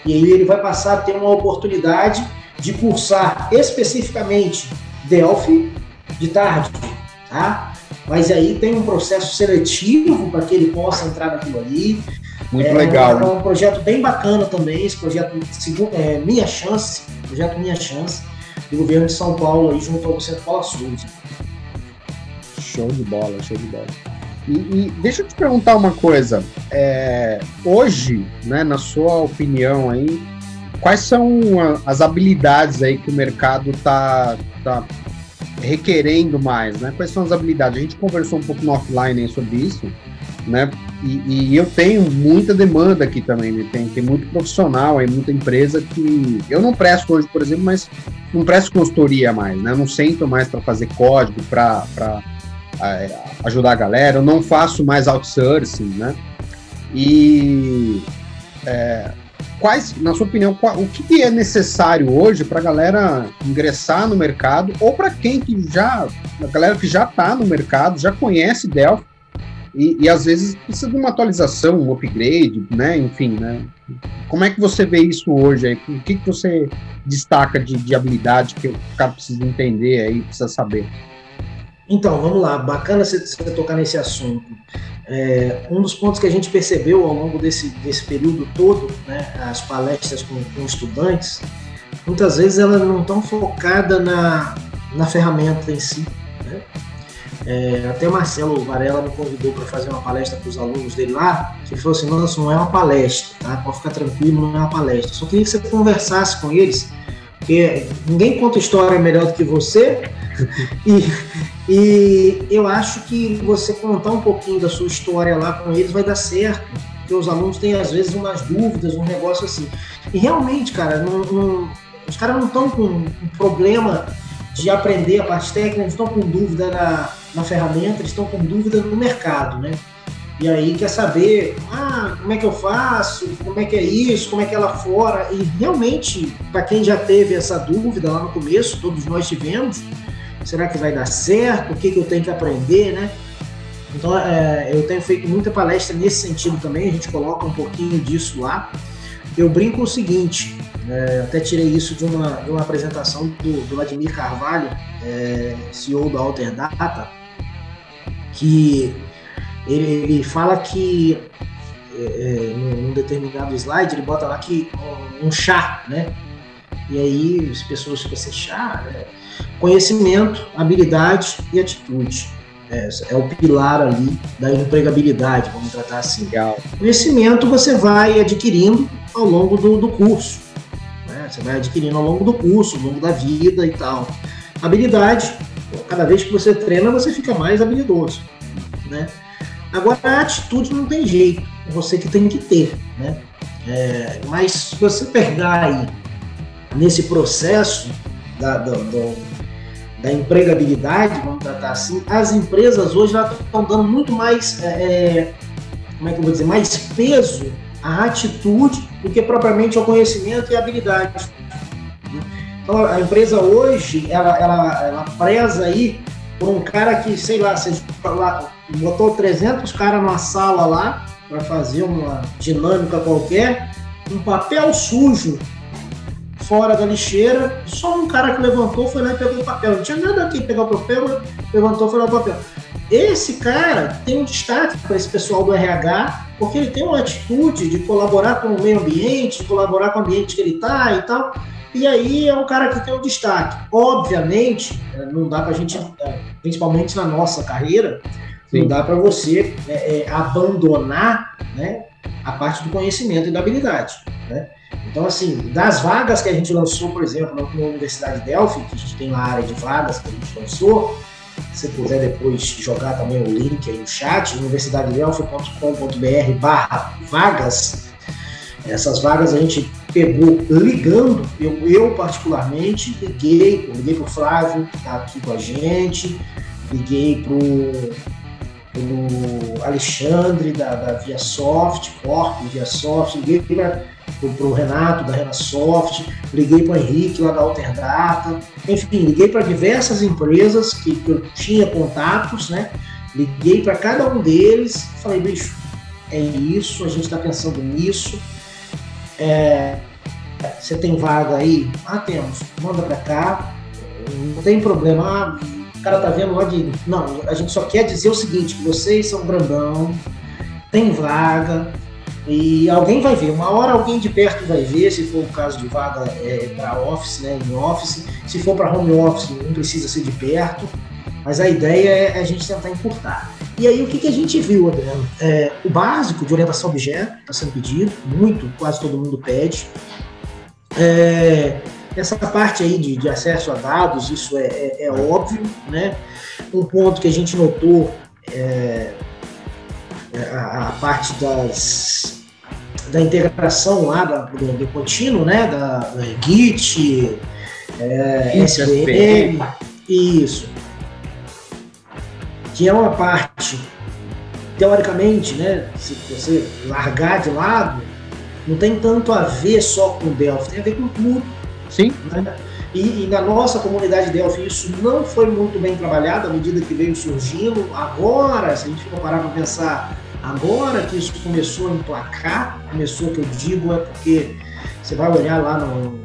e aí ele vai passar a ter uma oportunidade de cursar especificamente Delphi de tarde, tá? Mas aí tem um processo seletivo para que ele possa entrar naquilo ali. Muito é, legal. É um projeto bem bacana também, esse projeto é, Minha Chance, projeto Minha Chance, do governo de São Paulo, aí, junto ao Centro Paula Souza. Show de bola, show de bola. E, e deixa eu te perguntar uma coisa. É, hoje, né, na sua opinião aí, quais são as habilidades aí que o mercado está tá requerendo mais, né? Quais são as habilidades? A gente conversou um pouco no offline sobre isso, né? E, e, eu tenho muita demanda aqui também, né? tem, tem muito profissional aí, muita empresa que eu não presto hoje, por exemplo, mas não presto consultoria mais, né? Eu não sento mais para fazer código, para ajudar a galera, eu não faço mais outsourcing, né? E é, quais, na sua opinião, qual, o que é necessário hoje para a galera ingressar no mercado ou para quem que já, a galera que já está no mercado, já conhece Delphi e, e, às vezes precisa de uma atualização, um upgrade, né? Enfim, né? Como é que você vê isso hoje? Aí? O que, que você destaca de, de habilidade que o cara precisa entender aí, precisa saber? Então, vamos lá, bacana você, tocar nesse assunto. É, um dos pontos que a gente percebeu ao longo desse, desse período todo, né, as palestras com, com estudantes, muitas vezes elas não estão focadas na, na ferramenta em si. Né? É, até o Marcelo Varela me convidou para fazer uma palestra para os alunos dele lá, que ele falou assim, nossa, não é uma palestra, tá? pode ficar tranquilo, não é uma palestra. Só queria que você conversasse com eles, porque ninguém conta história melhor do que você, e, e eu acho que você contar um pouquinho da sua história lá com eles vai dar certo. Porque os alunos têm, às vezes, umas dúvidas, um negócio assim. E realmente, cara, não, não, os caras não estão com um problema de aprender a parte técnica, eles estão com dúvida na, na ferramenta, eles estão com dúvida no mercado, né? E aí quer saber, ah, como é que eu faço, como é que é isso, como é que é lá fora. E realmente, para quem já teve essa dúvida lá no começo, todos nós tivemos, será que vai dar certo? O que, que eu tenho que aprender, né? Então, é, eu tenho feito muita palestra nesse sentido também, a gente coloca um pouquinho disso lá. Eu brinco o seguinte, é, até tirei isso de uma, de uma apresentação do, do Vladimir Carvalho, é, CEO da Alter Data, que ele, ele fala que é, é num determinado slide ele bota lá que um chá, né? E aí as pessoas ficam assim, chá, né? Conhecimento, habilidade e atitude. É, é, o pilar ali da empregabilidade, vamos tratar assim. Legal. Conhecimento você vai adquirindo ao longo do, do curso. Né? Você vai adquirindo ao longo do curso, ao longo da vida e tal. Habilidade, cada vez que você treina, você fica mais habilidoso. Né? Agora, a atitude não tem jeito, é você que tem que ter. Né? É, mas se você pegar aí nesse processo da, do, do, da empregabilidade, vamos tratar assim, as empresas hoje estão dando muito mais, é, é, como é que vou dizer, mais peso à atitude do que propriamente ao conhecimento e habilidade. Então, a empresa hoje, ela, ela, ela preza aí por um cara que, sei lá, você botou 300 caras numa sala lá para fazer uma dinâmica qualquer, um papel sujo fora da lixeira, só um cara que levantou, foi lá e pegou o papel. Não tinha nada aqui, pegar o papel, levantou, foi lá o papel. Esse cara tem um destaque para esse pessoal do RH, porque ele tem uma atitude de colaborar com o meio ambiente, colaborar com o ambiente que ele está e tal. E aí é um cara que tem um destaque. Obviamente, é, não dá para a gente, é, principalmente na nossa carreira, Sim. não dá para você é, é, abandonar né, a parte do conhecimento e da habilidade. Né? Então, assim, das vagas que a gente lançou, por exemplo, na Universidade Delphi, que a gente tem uma área de vagas que a gente lançou, se puder depois jogar também o link aí no chat, universidadedelphi.com.br barra vagas. Essas vagas a gente pegou ligando, eu, eu particularmente liguei, liguei para o Flávio, que está aqui com a gente, liguei para o Alexandre da, da ViaSoft, Corp, ViaSoft, liguei para o Renato da RenaSoft, liguei para o Henrique lá da Alterdata, enfim, liguei para diversas empresas que, que, eu tinha contatos, né? Liguei para cada um deles, falei, bicho, é isso, a gente está pensando nisso. É, você tem vaga aí? Ah, temos. Manda para cá. Não tem problema. Ah, o cara tá vendo lá de. Não, a gente só quer dizer o seguinte: que vocês são grandão, tem vaga, e alguém vai ver, uma hora alguém de perto vai ver, se for o caso de vaga é, para office, né, em office. Se for para home office, não precisa ser de perto. Mas a ideia é a gente tentar encurtar. E aí, o que, que a gente viu, Adriano? É, o básico de orientação objeto está sendo pedido, muito, quase todo mundo pede. É, essa parte aí de, de, acesso a dados, isso é, é, é, óbvio, né? Um ponto que a gente notou é, é a, a parte das da integração lá da, do, do contínuo, né? Da, da Git, é, SVN, isso. Que é uma parte, teoricamente, né? Se você largar de lado, não tem tanto a ver só com Delphi, tem a ver com tudo. Sim. Né? E, e, na nossa comunidade Delphi isso não foi muito bem trabalhado à medida que veio surgindo. Agora, se a gente for parar para pensar Agora que isso começou a emplacar, começou que eu digo é porque você vai olhar lá no, no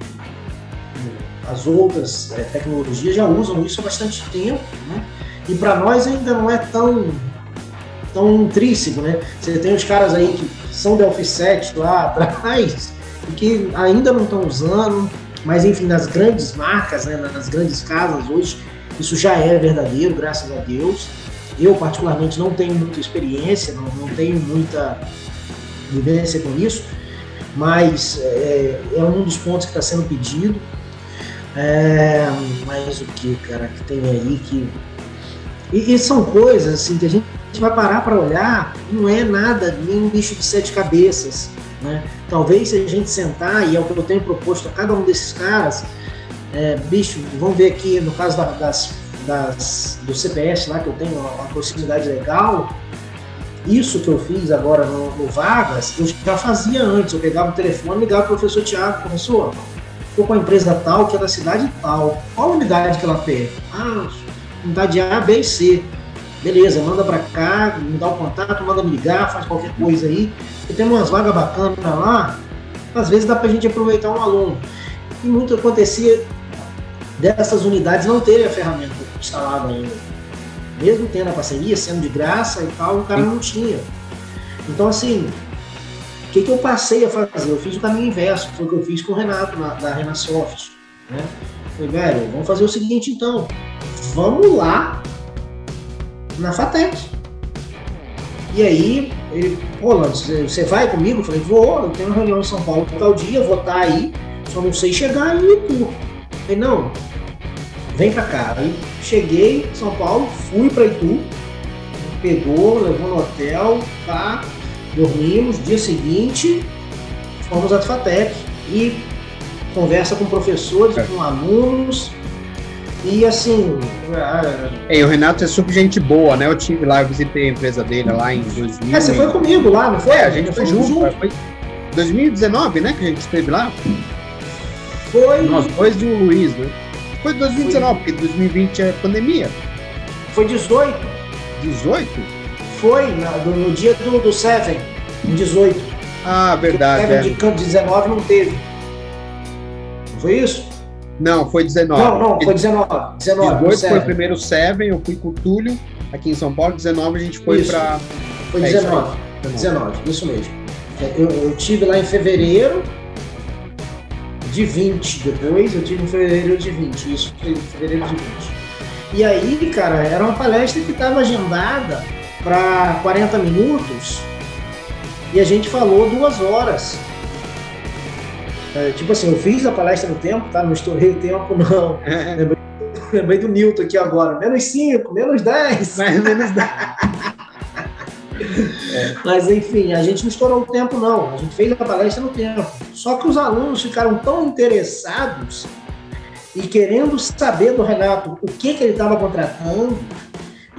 as outras é, tecnologias já usam isso há bastante tempo, né? E para nós ainda não é tão tão intrínseco, né? Você tem os caras aí que são Delphi 7 lá atrás e que ainda não estão usando, mas enfim, nas grandes marcas, né, nas grandes casas hoje, isso já é verdadeiro, graças a Deus. Eu, particularmente, não tenho muita experiência, não tenho muita vivência com isso, mas é, é um dos pontos que está sendo pedido. É, mas o que, cara, que tem aí que. E, e, são coisas assim que a gente vai parar para olhar, não é nada, nem um bicho de sete cabeças. Né? Talvez se a gente sentar, e é o que eu tenho proposto a cada um desses caras, é, bicho, vamos ver aqui no caso da, das das, do CPS lá, que eu tenho uma, proximidade legal, isso que eu fiz agora no, no, Vagas, eu já fazia antes. Eu pegava o telefone ligava para o professor Tiago, professor, estou com a empresa tal, que é da cidade tal. Qual a unidade que ela pede? Ah, unidade A, B e C. Beleza, manda para cá, me dá o contato, manda me ligar, faz qualquer coisa aí. E tem umas vagas bacanas lá, às vezes dá para a gente aproveitar um aluno. E muito acontecia dessas unidades não terem a ferramenta instalada ainda. Mesmo tendo a parceria, sendo de graça e tal, o cara não tinha. Então, assim, o que, que eu passei a fazer? Eu fiz o caminho inverso, foi o que eu fiz com o Renato, na, da Renasoft. Né? Falei, velho, vamos fazer o seguinte então, vamos lá na FATEC. E aí, ele, pô, você vai comigo? Eu falei, vou, eu tenho uma reunião em São Paulo tal dia, vou estar aí, só não sei chegar aí, Itu. Falei, não, vem pra cá. Aí cheguei em São Paulo, fui pra Itu, pegou, levou no hotel, tá, dormimos, dia seguinte fomos à Fatec e conversa com professores, é. com alunos, e assim. É, o Renato é super gente boa, né? Eu tive lá, eu visitei a empresa dele lá em 2000. É, você foi comigo lá, não foi? É, a gente foi junto. junto. Foi 2019, né? Que a gente esteve lá. Foi. Nós dois e o Luiz, né? Foi 2019, foi... porque 2020 é pandemia. Foi 18. 18? Foi, no, no dia do, do Seven, em 18. Ah, verdade. O Seven é. de 19 não teve. Não foi isso? Não, foi 19. Não, não, foi 19. 19 18 foi o primeiro Seven, eu fui com o Túlio, aqui em São Paulo. 19 a gente foi para. Foi 19. É 19, isso mesmo. Eu, eu tive lá em fevereiro, de 20 depois, eu tive em fevereiro de 20, isso em fevereiro de 20. E aí, cara, era uma palestra que estava agendada para 40 minutos e a gente falou duas horas. É, tipo assim, eu fiz a palestra no tempo, tá? Não estourei o tempo, não. lembrei, lembrei, do Newton aqui agora. Menos 5, menos 10. Mais menos 10. é. Mas enfim, a gente não estourou o tempo, não. A gente fez a palestra no tempo. Só que os alunos ficaram tão interessados e querendo saber do Renato o que, que ele estava contratando,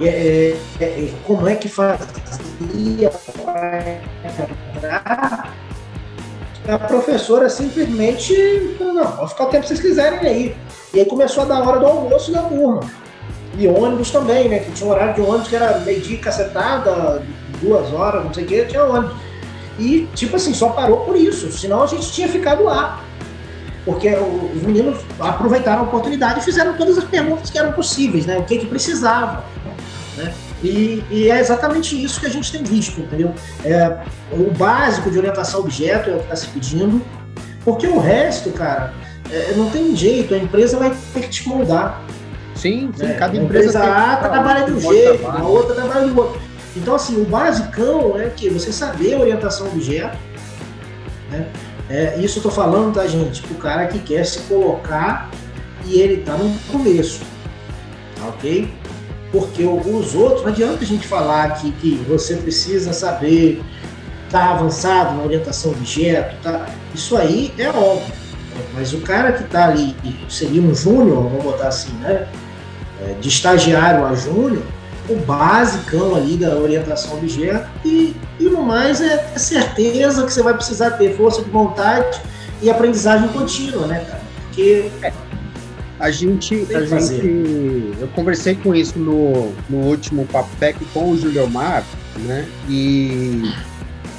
é, é, é, como é que fazia para a professora simplesmente falou, não, pode ficar o tempo que vocês quiserem aí. E aí começou a dar hora do almoço da turma. E ônibus também, né? Que tinha um horário de ônibus que era meio-dia cacetada, duas horas, não sei o que, tinha ônibus. E, tipo assim, só parou por isso, senão a gente tinha ficado lá. Porque os meninos aproveitaram a oportunidade e fizeram todas as perguntas que eram possíveis, né? O que que precisava, né? E, e, é exatamente isso que a gente tem visto, entendeu? É, o básico de orientação a objeto é o que está se pedindo, porque o resto, cara, é, não tem jeito, a empresa vai ter que te moldar. Sim, sim, é, cada empresa. A empresa A trabalha de um jeito, a outra trabalha do outro. Então, assim, o basicão é que você saber a orientação a objeto, né? É, isso eu tô falando, tá, gente? Pro cara que quer se colocar e ele tá no começo, tá ok? porque os outros, não adianta a gente falar que, que você precisa saber, tá avançado na orientação objeto, tá? isso aí é óbvio. Mas o cara que está ali, seria um júnior, vamos botar assim, né? É, de estagiário a júnior, o basicão ali da orientação objeto e, e no mais é, é certeza que você vai precisar ter força de vontade e aprendizagem contínua, né, cara? Porque é. A gente, a gente, eu conversei com isso no, no último Papo Tech com o Juliomar, né? E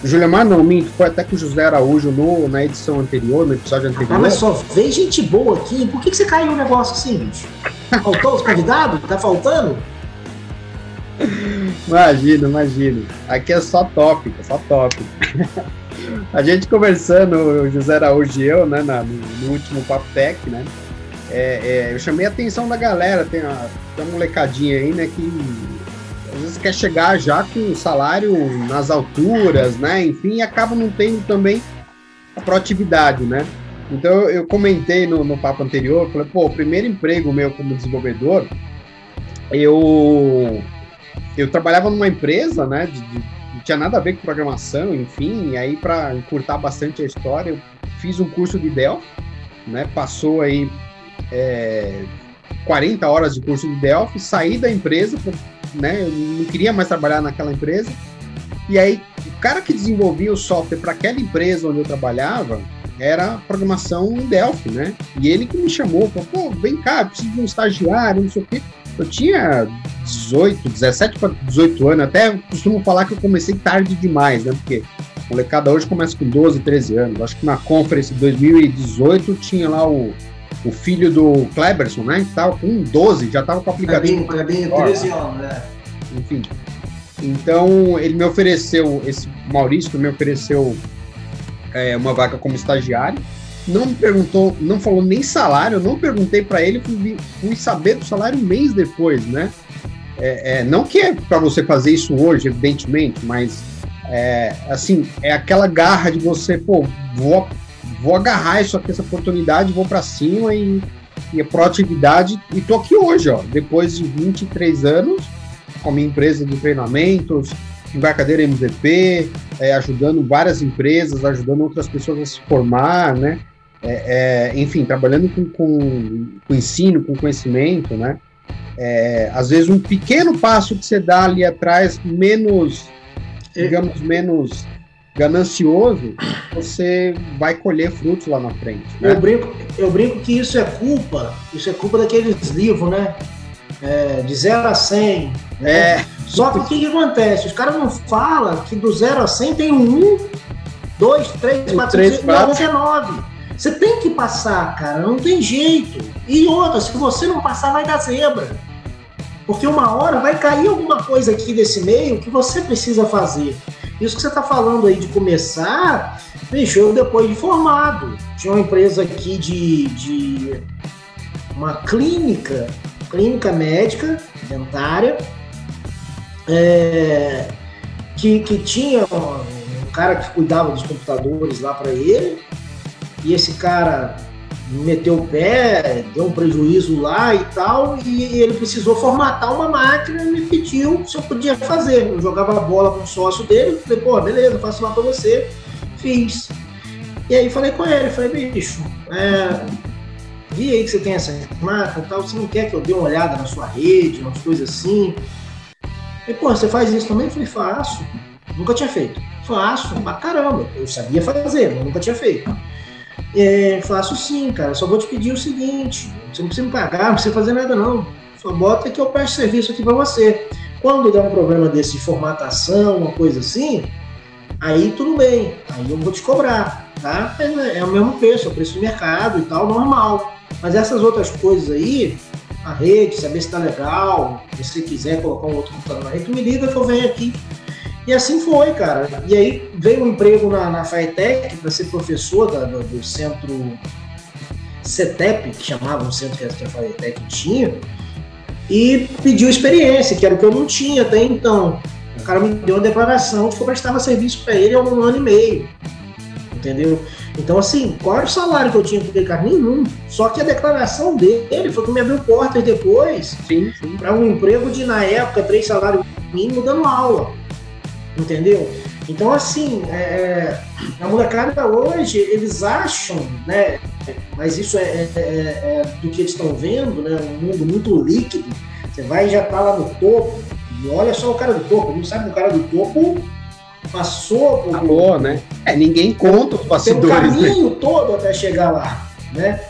o Juliomar não, minto, foi até com o José Araújo no, na edição anterior, no episódio anterior. Ah, mas só vem gente boa aqui. Por que, que você caiu um negócio assim, bicho? Faltou os convidados? Tá faltando? Imagina, imagina. Aqui é só tópico, só tópico. a gente conversando, o José Araújo e eu, né, no, último Papo Tech, né? é, é, eu chamei a atenção da galera, tem a, tem uma molecadinha aí, né, que às vezes quer chegar já com o salário nas alturas, né, enfim, e acaba não tendo também a proatividade, né. Então eu comentei no, no papo anterior, falei, pô, o primeiro emprego meu como desenvolvedor, eu eu trabalhava numa empresa, né, de, de, não tinha nada a ver com programação, enfim, e aí para encurtar bastante a história, eu fiz um curso de Delphi, né, passou aí é, 40 horas de curso de Delphi, saí da empresa, né? Eu não queria mais trabalhar naquela empresa. E aí, o cara que desenvolvia o software para aquela empresa onde eu trabalhava era programação em Delphi, né? E ele que me chamou, falou, pô, vem cá, preciso de um estagiário, não sei o quê. Eu tinha 18, 17 para 18 anos, até costumo falar que eu comecei tarde demais, né? Porque a molecada hoje começa com 12, 13 anos. Acho que na Conference 2018 tinha lá o o filho do Kleberson, né? Que tava com 12, já tava com o aplicativo. Clebinho, 13 anos, né? Enfim. Então, ele me ofereceu, esse Maurício me ofereceu é, uma vaga como estagiário. Não me perguntou, não falou nem salário, eu não perguntei para ele, fui, fui, saber do salário um mês depois, né? É, é, não que é para você fazer isso hoje, evidentemente, mas é, assim, é aquela garra de você, pô, vou vou agarrar isso aqui, essa oportunidade, vou para cima e, e a proatividade. E tô aqui hoje, ó, depois de 23 anos, com a minha empresa de treinamentos, embarcadeira MVP, é, ajudando várias empresas, ajudando outras pessoas a se formar, né? É, é, enfim, trabalhando com, com, com, ensino, com conhecimento, né? É, às vezes um pequeno passo que você dá ali atrás, menos, é. digamos, menos ganancioso, você vai colher frutos lá na frente. Né? Eu, brinco, eu brinco que isso é culpa, isso é culpa daqueles livros, né? É, de 0 a 100. Né? É. Só que o que, que, acontece? Os caras não falam que do 0 a 100 tem um, 2, 3, 4, 5, 99. Você tem que passar, cara, não tem jeito. E outra, se você não passar, vai dar zebra. Porque uma hora vai cair alguma coisa aqui desse meio que você precisa fazer. Isso que você está falando aí de começar, bicho, eu depois de formado. Tinha uma empresa aqui de, de uma clínica, clínica médica, dentária, é, que, que tinha um cara que cuidava dos computadores lá para ele. E esse cara meteu o pé, deu um prejuízo lá e tal, e ele precisou formatar uma máquina e me pediu se eu podia fazer. Eu jogava bola com o sócio dele, falei, pô, beleza, faço lá para você. Fiz. E aí falei com ele, falei, bicho, é, vi aí que você tem essa máquina e tal, você não quer que eu dê uma olhada na sua rede, umas coisas assim? E, pô, você faz isso também? Eu falei, faço. Nunca tinha feito. Faço, pra caramba. Eu sabia fazer, mas nunca tinha feito. É, faço sim, cara. Só vou te pedir o seguinte: você não precisa me pagar, não precisa fazer nada, não. Só bota que eu presto serviço aqui para você. Quando der um problema desse de formatação, uma coisa assim, aí tudo bem. Aí eu vou te cobrar, tá? É, é o mesmo preço, é o preço do mercado e tal, normal. Mas essas outras coisas aí, a rede, saber se tá legal, se você quiser colocar um outro computador na rede, me liga que eu venho aqui e assim foi, cara. E aí veio um emprego na, na FAETEC para ser professor da, do, do, centro CETEP, que chamava o centro que a FAETEC tinha, e pediu experiência, que era o que eu não tinha até então. O cara me deu uma declaração de que eu prestava serviço para ele há um ano e meio. Entendeu? Então, assim, qual era o salário que eu tinha que aplicar? Nenhum. Só que a declaração dele foi que me abriu portas depois para um emprego de, na época, três salários mínimos dando aula entendeu? Então, assim, é, é, a molecada hoje, eles acham, né? Mas isso é, é, é, é do que eles estão vendo, né? Um mundo muito líquido. Você vai e já tá lá no topo. E olha só o cara do topo. Não sabe o cara do topo passou por. Falou, né? É, ninguém conta os bastidores. Tem um né? caminho né? todo até chegar lá, né?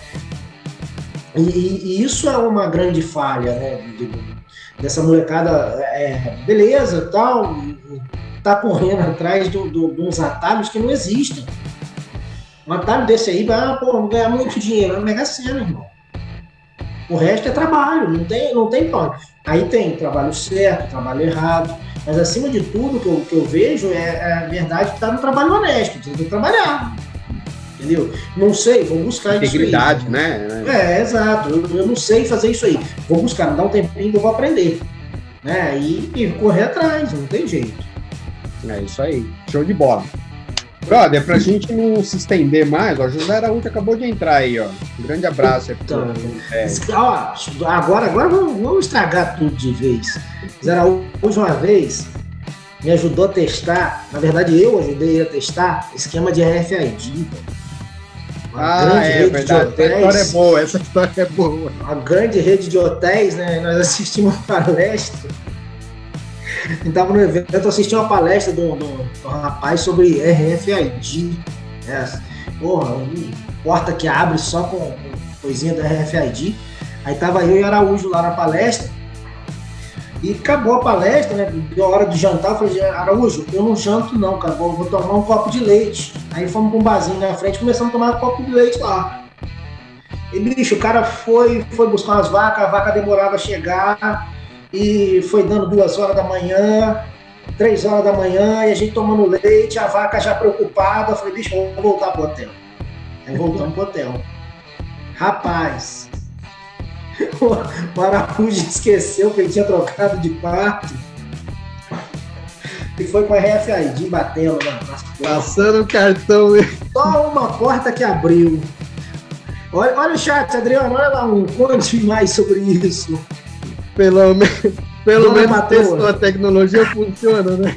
E, e, isso é uma grande falha, né? dessa molecada, é, beleza, tal, tá correndo atrás de uns atalhos que não existem. Um atalho desse aí vai, ah, pô, ganhar muito dinheiro. É Mega Sena, irmão. O resto é trabalho, não tem, não tem plano. Aí tem trabalho certo, trabalho errado. Mas acima de tudo, que eu, que eu vejo é, é a verdade que está no trabalho honesto. Você tem que trabalhar. Entendeu? Não sei, vou buscar Integridade, isso aí. né? É, exato. Eu, eu, não sei fazer isso aí. Vou buscar, me dá um tempinho que eu vou aprender. Né? E, e correr atrás, não tem jeito. É isso aí. Show de bola. Brother, pra gente não se estender mais, ó, José Araújo acabou de entrar aí, ó. Um grande abraço aí então, é. ó, agora, agora vamos, vamos estragar tudo de vez. José Araújo, uma vez, me ajudou a testar, na verdade eu ajudei ele a testar, esquema de RFID. Uma ah, é verdade. Hotéis, essa história é boa, essa história é boa. Uma grande rede de hotéis, né? Nós assistimos uma palestra gente tava no evento, eu assisti uma palestra de um, rapaz sobre RFID. Né? Porra, um porta que abre só com, com coisinha da RFID. Aí tava eu e Araújo lá na palestra. E acabou a palestra, né? Deu a hora de jantar. Eu falei, Araújo, eu não janto não, cara. Vou, vou tomar um copo de leite. Aí fomos pra um barzinho na frente começamos a tomar um copo de leite lá. E bicho, o cara foi, foi buscar umas vacas, a vaca demorava a chegar e foi dando duas horas da manhã, três horas da manhã, e a gente tomando leite, a vaca já preocupada. Eu falei, bicho, vamos voltar pro hotel. Aí voltamos pro hotel. Rapaz, o Araújo esqueceu que ele tinha trocado de parte. E foi com a RFID batendo nas Passando o cartão. Só uma porta que abriu. Olha, olha o chat, Adriano, olha lá um. Conte mais sobre isso. Pelo, me... Pelo menos testou a tecnologia funciona, né?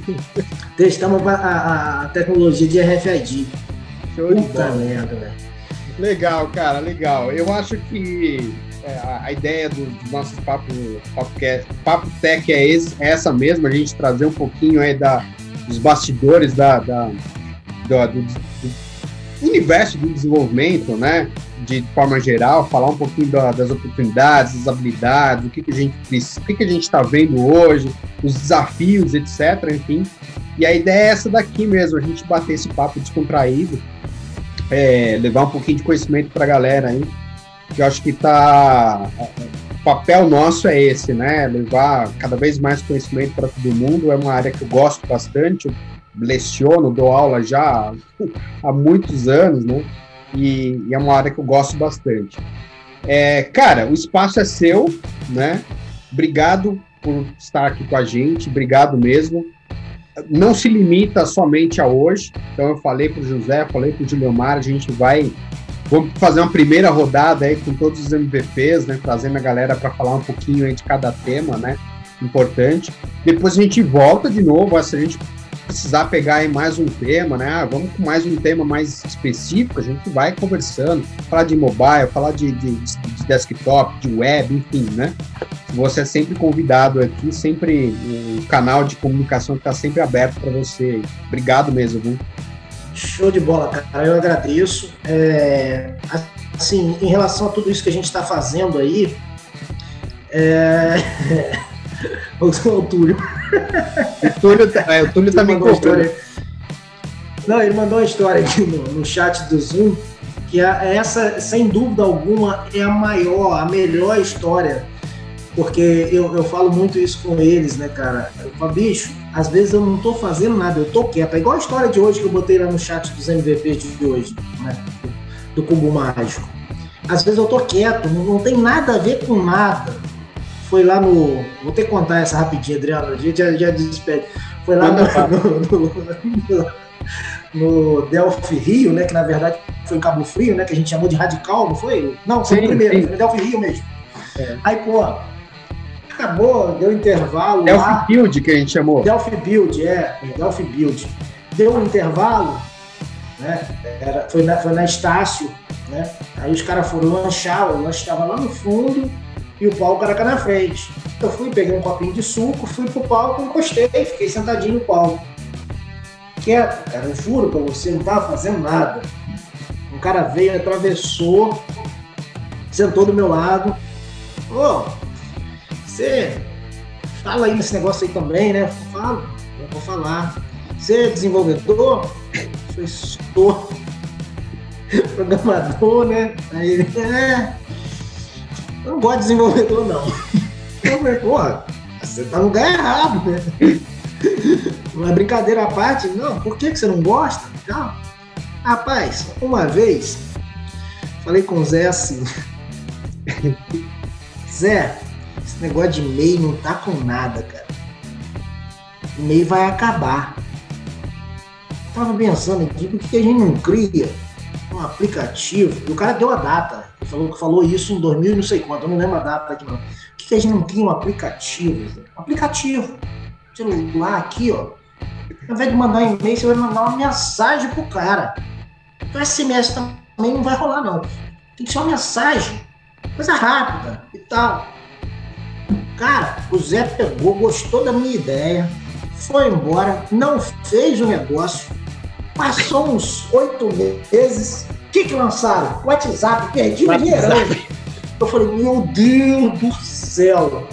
Testamos a, a tecnologia de RFID. Show de bola. merda, velho. Legal, cara, legal. Eu acho que é, a, a, ideia do, do nosso papo, papo, papo tech é, esse, é essa mesma, a gente trazer um pouquinho aí da, dos bastidores da, da do, do universo do desenvolvimento, né? De forma geral, falar um pouquinho da, das oportunidades, das habilidades, o que, que a gente o que, que a gente está vendo hoje, os desafios, etc. Enfim. E a ideia é essa daqui mesmo, a gente bater esse papo descontraído, é, levar um pouquinho de conhecimento para a galera aí. Que eu acho que tá. O papel nosso é esse, né? Levar cada vez mais conhecimento para todo mundo. É uma área que eu gosto bastante, eu leciono, dou aula já há muitos anos, né? E, e é uma área que eu gosto bastante. É, cara, o espaço é seu, né? Obrigado por estar aqui com a gente, obrigado mesmo. não se limita somente a hoje. Então eu falei para o José, falei para o Juliomar, a gente vai vamos fazer uma primeira rodada aí com todos os MVPs, né, trazendo a galera para falar um pouquinho aí de cada tema, né, importante. Depois a gente volta de novo, se a gente precisar pegar aí mais um tema, né, ah, vamos com mais um tema mais específico, a gente vai conversando, falar de mobile, falar de, de, de desktop, de web, enfim, né. Você é sempre convidado aqui, sempre o canal de comunicação está sempre aberto para você. Obrigado mesmo, viu? Show de bola, cara. Eu agradeço. É, assim, em relação a tudo isso que a gente está fazendo aí, é... o, Túlio. O Túlio, tá, é, o Túlio tá me contando. Não, ele mandou uma história aqui no, no chat do Zoom, que é, essa, sem dúvida alguma, é a maior, a melhor história porque eu, eu falo muito isso com eles, né, cara? Eu falo, bicho, às vezes eu não tô fazendo nada, eu tô quieto. É igual a história de hoje que eu botei lá no chat dos MVPs de hoje, né? Do, do Cubo Mágico. Às vezes eu tô quieto, não, não, tem nada a ver com nada. Foi lá no. Vou ter que contar essa rapidinho, Adriano, a gente já, já despede. Foi lá no, no, no, no Delphi Rio, né? Que na verdade foi em Cabo Frio, né? Que a gente chamou de Radical, não foi? Não, foi sim, o primeiro, sim. foi no Delphi Rio mesmo. É. Aí, pô, acabou, deu intervalo. Delphi lá. Build que a gente chamou. Delphi Build, é, Delphi Build. Deu um intervalo, né? Era, foi, na, foi na Estácio, né? Aí os caras foram lanchar, o lanche estava lá no fundo e o palco era cá na frente. Eu fui, peguei um copinho de suco, fui pro palco, encostei, fiquei sentadinho no palco. Quieto, cara, eu juro pra você, não tava fazendo nada. Um cara veio, atravessou, sentou do meu lado. Ô, você fala aí nesse negócio aí também, né? Falo, eu vou falar. Você é desenvolvedor? Sou programador, né? Aí é. Eu não gosto de desenvolvedor, não. Eu falei, porra, você tá no lugar errado, né? Uma brincadeira à parte, não, por que, que você não gosta? Não. Rapaz, uma vez, falei com o Zé assim. Zé, esse negócio de e-mail não tá com nada, cara. O e-mail vai acabar. tava pensando aqui, por que a gente não cria um aplicativo? E o cara deu a data. Falou que falou isso em 2000 não sei quanto, eu não lembro a data aqui não. Por que a gente não cria um aplicativo? Um aplicativo. Celular aqui, ó. Ao invés de mandar um e-mail, você vai mandar uma mensagem pro cara. O SMS também não vai rolar, não. Tem que ser uma mensagem. Coisa rápida e tal. Cara, o Zé pegou, gostou da minha ideia, foi embora, não fez o negócio, passou uns oito meses. O que, que lançaram? WhatsApp, perdi o dinheirão. Eu falei, meu Deus do céu.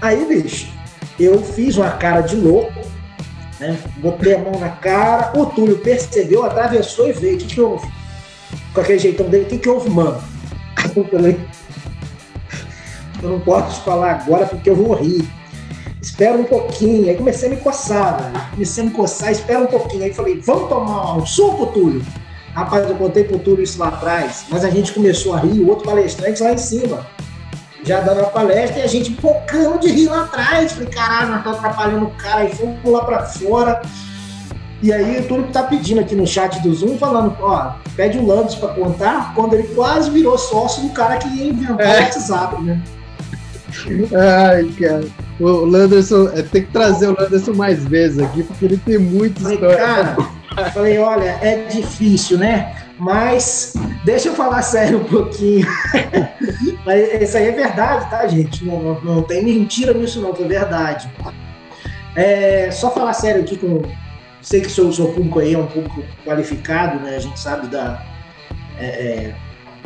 Aí, bicho, eu fiz uma cara de louco, né? Botei a mão na cara, o Túlio percebeu, atravessou e veio. O que, que houve? Com aquele jeitão dele, o que, que houve, mano? Eu falei, eu não posso falar agora porque eu vou rir. Espera um pouquinho. Aí comecei a me coçar, velho. Comecei a me coçar, espera um pouquinho. Aí falei, vamos tomar um suco, Túlio? Rapaz, eu contei pro Túlio isso lá atrás, mas a gente começou a rir, o outro palestrante lá em cima. Já dando a palestra e a gente focando de rir lá atrás. Falei, caralho, nós estamos atrapalhando o cara. Aí fomos lá pra fora. E aí o Túlio tá pedindo aqui no chat do Zoom, falando, ó, pede o Landos para contar, quando ele quase virou sócio do cara que ia inventar é. o WhatsApp, né? Ai, cara. O Landerson, é, tem que trazer o Landerson mais vezes aqui, porque ele tem muita falei, história. Cara, falei, olha, é difícil, né? Mas deixa eu falar sério um pouquinho. Mas isso aí é verdade, tá, gente? Não, não, não tem mentira nisso, não, que é verdade. É, só falar sério aqui com. Sei que o seu, seu público aí é um público qualificado, né? A gente sabe da. É, é,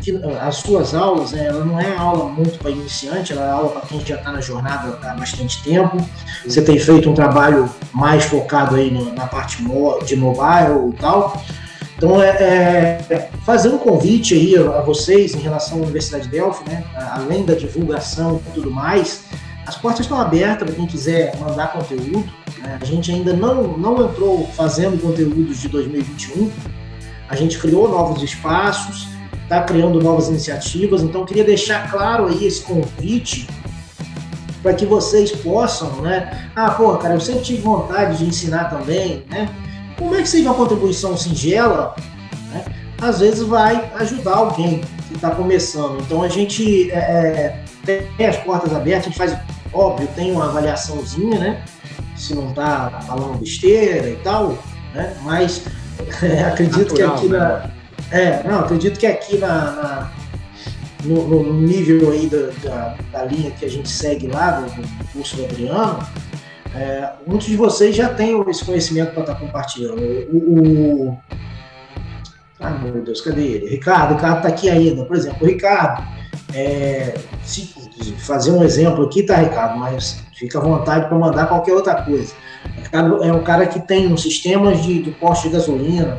que as suas aulas, né, ela não é aula muito para iniciante, ela é aula para quem já está na jornada há bastante tempo. Você tem feito um trabalho mais focado aí no, na parte de mobile e tal. Então, é, é, fazendo um convite aí a vocês em relação à Universidade de Delphi, né, além da divulgação e tudo mais, as portas estão abertas para quem quiser mandar conteúdo. Né? A gente ainda não, não entrou fazendo conteúdos de 2021, a gente criou novos espaços, está criando novas iniciativas. Então, queria deixar claro aí esse convite para que vocês possam, né? Ah, pô, cara, eu sempre tive vontade de ensinar também, né? Como é que seja uma contribuição singela, né? Às vezes vai ajudar alguém que está começando. Então a gente é, é, tem as portas abertas, a gente faz, óbvio, tem uma avaliaçãozinha, né? Se não está falando besteira e tal, né? Mas é, acredito Natural, que aqui né? É, não, acredito que aqui na, na no, no, nível aí da, da, da, linha que a gente segue lá, do, do curso do Adriano, é, muitos de vocês já têm esse conhecimento para estar tá compartilhando. O, o, Ah, meu Deus, cadê ele? Ricardo, o Ricardo está aqui ainda. Por exemplo, o Ricardo, é, se, fazer um exemplo aqui, tá, Ricardo? Mas fica à vontade para mandar qualquer outra coisa. O Ricardo é um cara que tem um sistemas de, de de gasolina.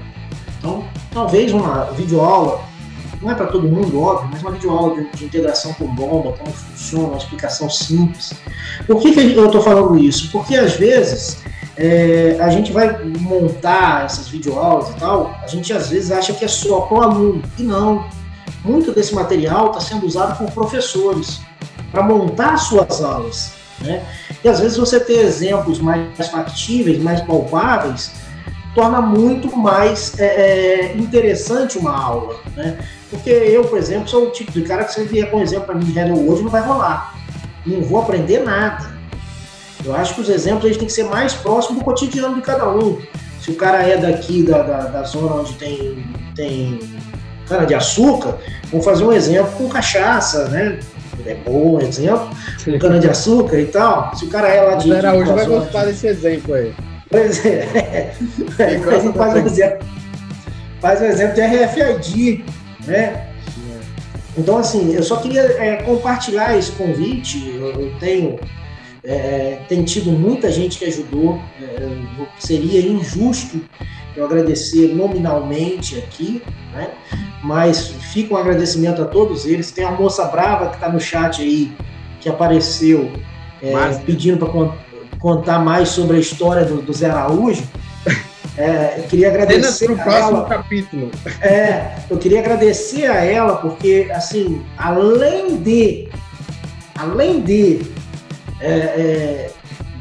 Então, talvez uma videoaula não é para todo mundo, óbvio, mas uma videoaula de, de integração com bomba, como funciona, uma explicação simples. Por que, que eu estou falando isso? Porque às vezes é, a gente vai montar essas videoaulas e tal, a gente às vezes acha que é só para o aluno, e não. Muito desse material está sendo usado por professores para montar suas aulas. Né? E às vezes você ter exemplos mais factíveis, mais palpáveis, torna muito mais é, é interessante uma aula. Né? Porque eu, por exemplo, sou o tipo de cara que se vier com um exemplo para mim de Hello hoje, não vai rolar. Não vou aprender nada. Eu acho que os exemplos eles têm que ser mais próximos do cotidiano de cada um. Se o cara é daqui da, da, da zona onde tem, tem cana de açúcar, vamos fazer um exemplo com cachaça, né? É bom exemplo, com cana de açúcar e tal. Se o cara é lá de. Era hoje vai gostar desse exemplo aí. Pois é. faz, faz, um exemplo, faz um exemplo de RFID né? Então, assim, eu só queria é, compartilhar esse convite. Eu, eu tenho, é, tem tido muita gente que ajudou. É, seria injusto eu agradecer nominalmente aqui, né? Mas fica um agradecimento a todos eles. Tem a moça brava que está no chat aí, que apareceu é, pedindo para contar mais sobre a história do, do Zé Araújo. É, eu queria agradecer o próximo ela. capítulo. É, eu queria agradecer a ela porque, assim, além de, além de é, é,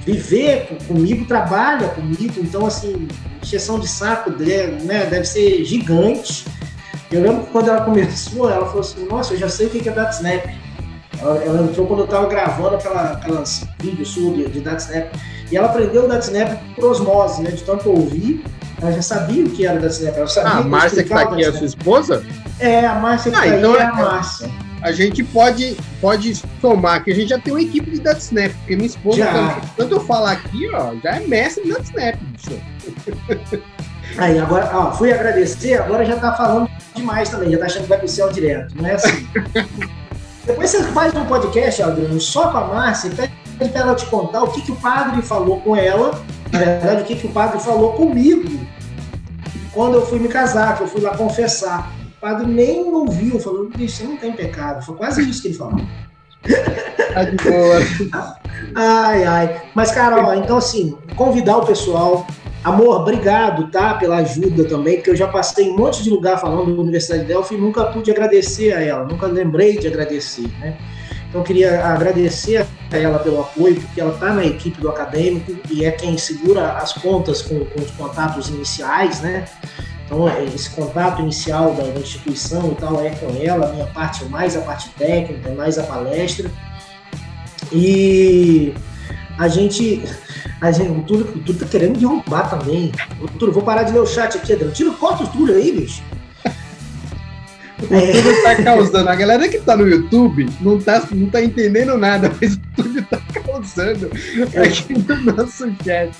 viver comigo, trabalha comigo, então, assim, injeção de saco dele, né, deve ser gigante. Eu lembro que quando ela começou, ela falou assim, nossa, eu já sei o que é DataSnap. Ela, ela entrou quando eu estava gravando aquela, aquelas vídeos de, de DataSnap. E ela aprendeu o DataSnap por osmose, né? De tanto ouvir, ela já sabia o que era o DataSnap. Ela sabia ah, a Márcia que está aqui é a sua esposa? É, a Márcia que ah, tá então aí é, é a Márcia. A gente pode, pode somar que a gente já tem uma equipe de DataSnap, porque minha esposa, já. tanto eu falar aqui, ó, já é mestre de DataSnap, bicho. Aí, agora, ó, fui agradecer, agora já tá falando demais também, já tá achando que vai pro céu direto, não é assim. Depois você faz um podcast, Adriano, só com a Márcia, pede para ela te contar o que, que o padre falou com ela, na verdade, o que, que o padre falou comigo quando eu fui me casar, que eu fui lá confessar. O padre nem ouviu, falou, você não tem pecado. Foi quase isso que ele falou. Tá de boa. ai, ai. Mas, cara, ó, então assim, convidar o pessoal. Amor, obrigado, tá? Pela ajuda também, porque eu já passei um monte de lugar falando da Universidade de Delphi e nunca pude agradecer a ela, nunca lembrei de agradecer, né? Então, queria agradecer a ela pelo apoio, porque ela está na equipe do acadêmico e é quem segura as contas com, com os contatos iniciais, né? Então, esse contato inicial da, da, instituição e tal é com ela, a minha parte é mais a parte técnica, mais a palestra. E a gente. A gente o Túlio, o Túlio tá querendo derrubar também. O Túlio, vou parar de ler o chat aqui, Adriano. Tira, corta o Túlio aí, bicho. O YouTube tá causando. A galera que tá no YouTube não tá, não tá entendendo nada, mas o YouTube tá causando aqui no nosso chat.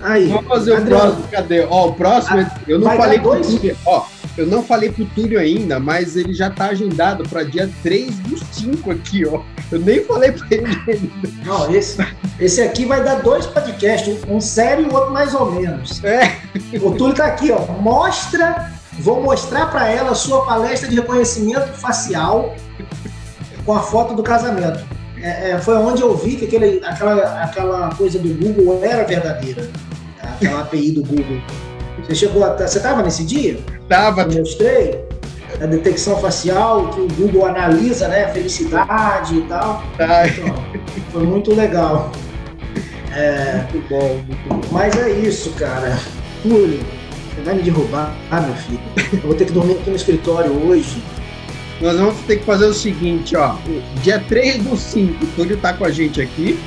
Aí, Vamos fazer Adriano, o próximo. Cadê? Ó, o próximo, a, eu não falei pro Túlio. Ó, eu não falei pro Túlio ainda, mas ele já tá agendado para dia 3 do 5 aqui, ó. Eu nem falei pra ele ainda. Não, esse, esse aqui vai dar dois podcasts, um sério e o outro mais ou menos. É. O Túlio tá aqui, ó. Mostra Vou mostrar para ela a sua palestra de reconhecimento facial com a foto do casamento. É, é, foi onde eu vi que aquele, aquela, aquela coisa do Google era verdadeira. Aquela API do Google. Você chegou a, Você estava nesse dia? Tava. Eu mostrei. a detecção facial, que o Google analisa, né? Felicidade e tal. Então, foi muito legal. É, muito bom, muito bom. Mas é isso, cara. Túlio, você vai me derrubar, ah, meu filho. Eu vou ter que dormir aqui no escritório hoje. Nós vamos ter que fazer o seguinte, ó. Dia 3 do 5, o Túlio tá com a gente aqui.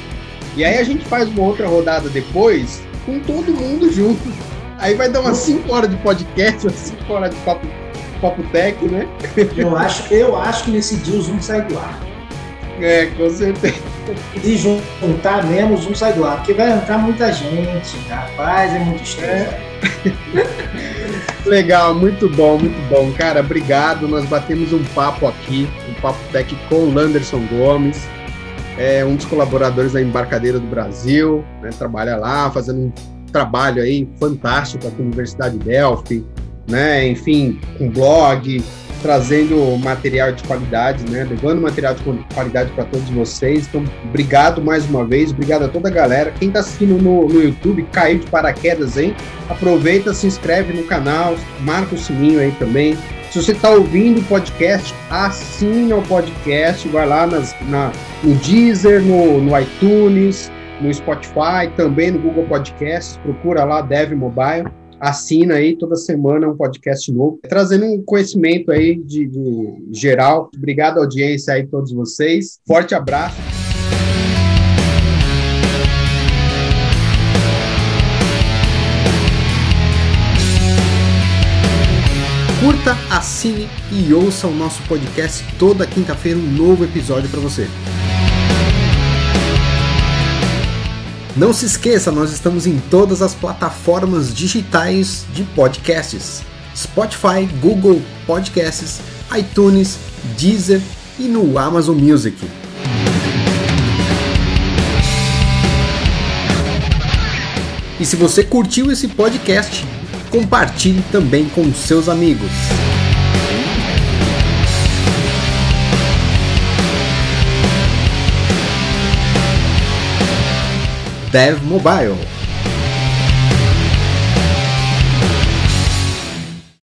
E aí a gente faz uma outra rodada depois com todo mundo junto. Aí vai dar umas 5 horas de podcast, umas 5 horas de papo, papo tech, né? Eu acho, eu acho que nesse dia o Zoom sai do ar. É, com certeza. Se juntar mesmo, o Zoom sai do ar. Porque vai entrar muita gente, rapaz, é muito estranho. É. Legal, muito bom, muito bom. Cara, obrigado. Nós batemos um papo aqui, um papo tech com o Landerson Gomes, é um dos colaboradores da Embarcadeira do Brasil, né, trabalha lá, fazendo um trabalho aí fantástico com a Universidade de Delphi, né, enfim, com blog, trazendo material de qualidade, né? Levando material de qualidade para todos vocês. Então, obrigado mais uma vez, obrigado a toda a galera. Quem está assistindo no, no YouTube, caiu de paraquedas, hein? Aproveita, se inscreve no canal, marca o sininho aí também. Se você está ouvindo o podcast, assina o podcast, vai lá nas, na, no Deezer, no, no iTunes, no Spotify, também no Google Podcasts, procura lá Dev Mobile assina aí toda semana um podcast novo, trazendo um conhecimento aí de, de geral. Obrigado, audiência aí, todos vocês. Forte abraço. Curta, assine e ouça o nosso podcast toda quinta-feira, um novo episódio para você. Não se esqueça, nós estamos em todas as plataformas digitais de podcasts: Spotify, Google Podcasts, iTunes, Deezer e no Amazon Music. E se você curtiu esse podcast, compartilhe também com seus amigos. Dev Mobile.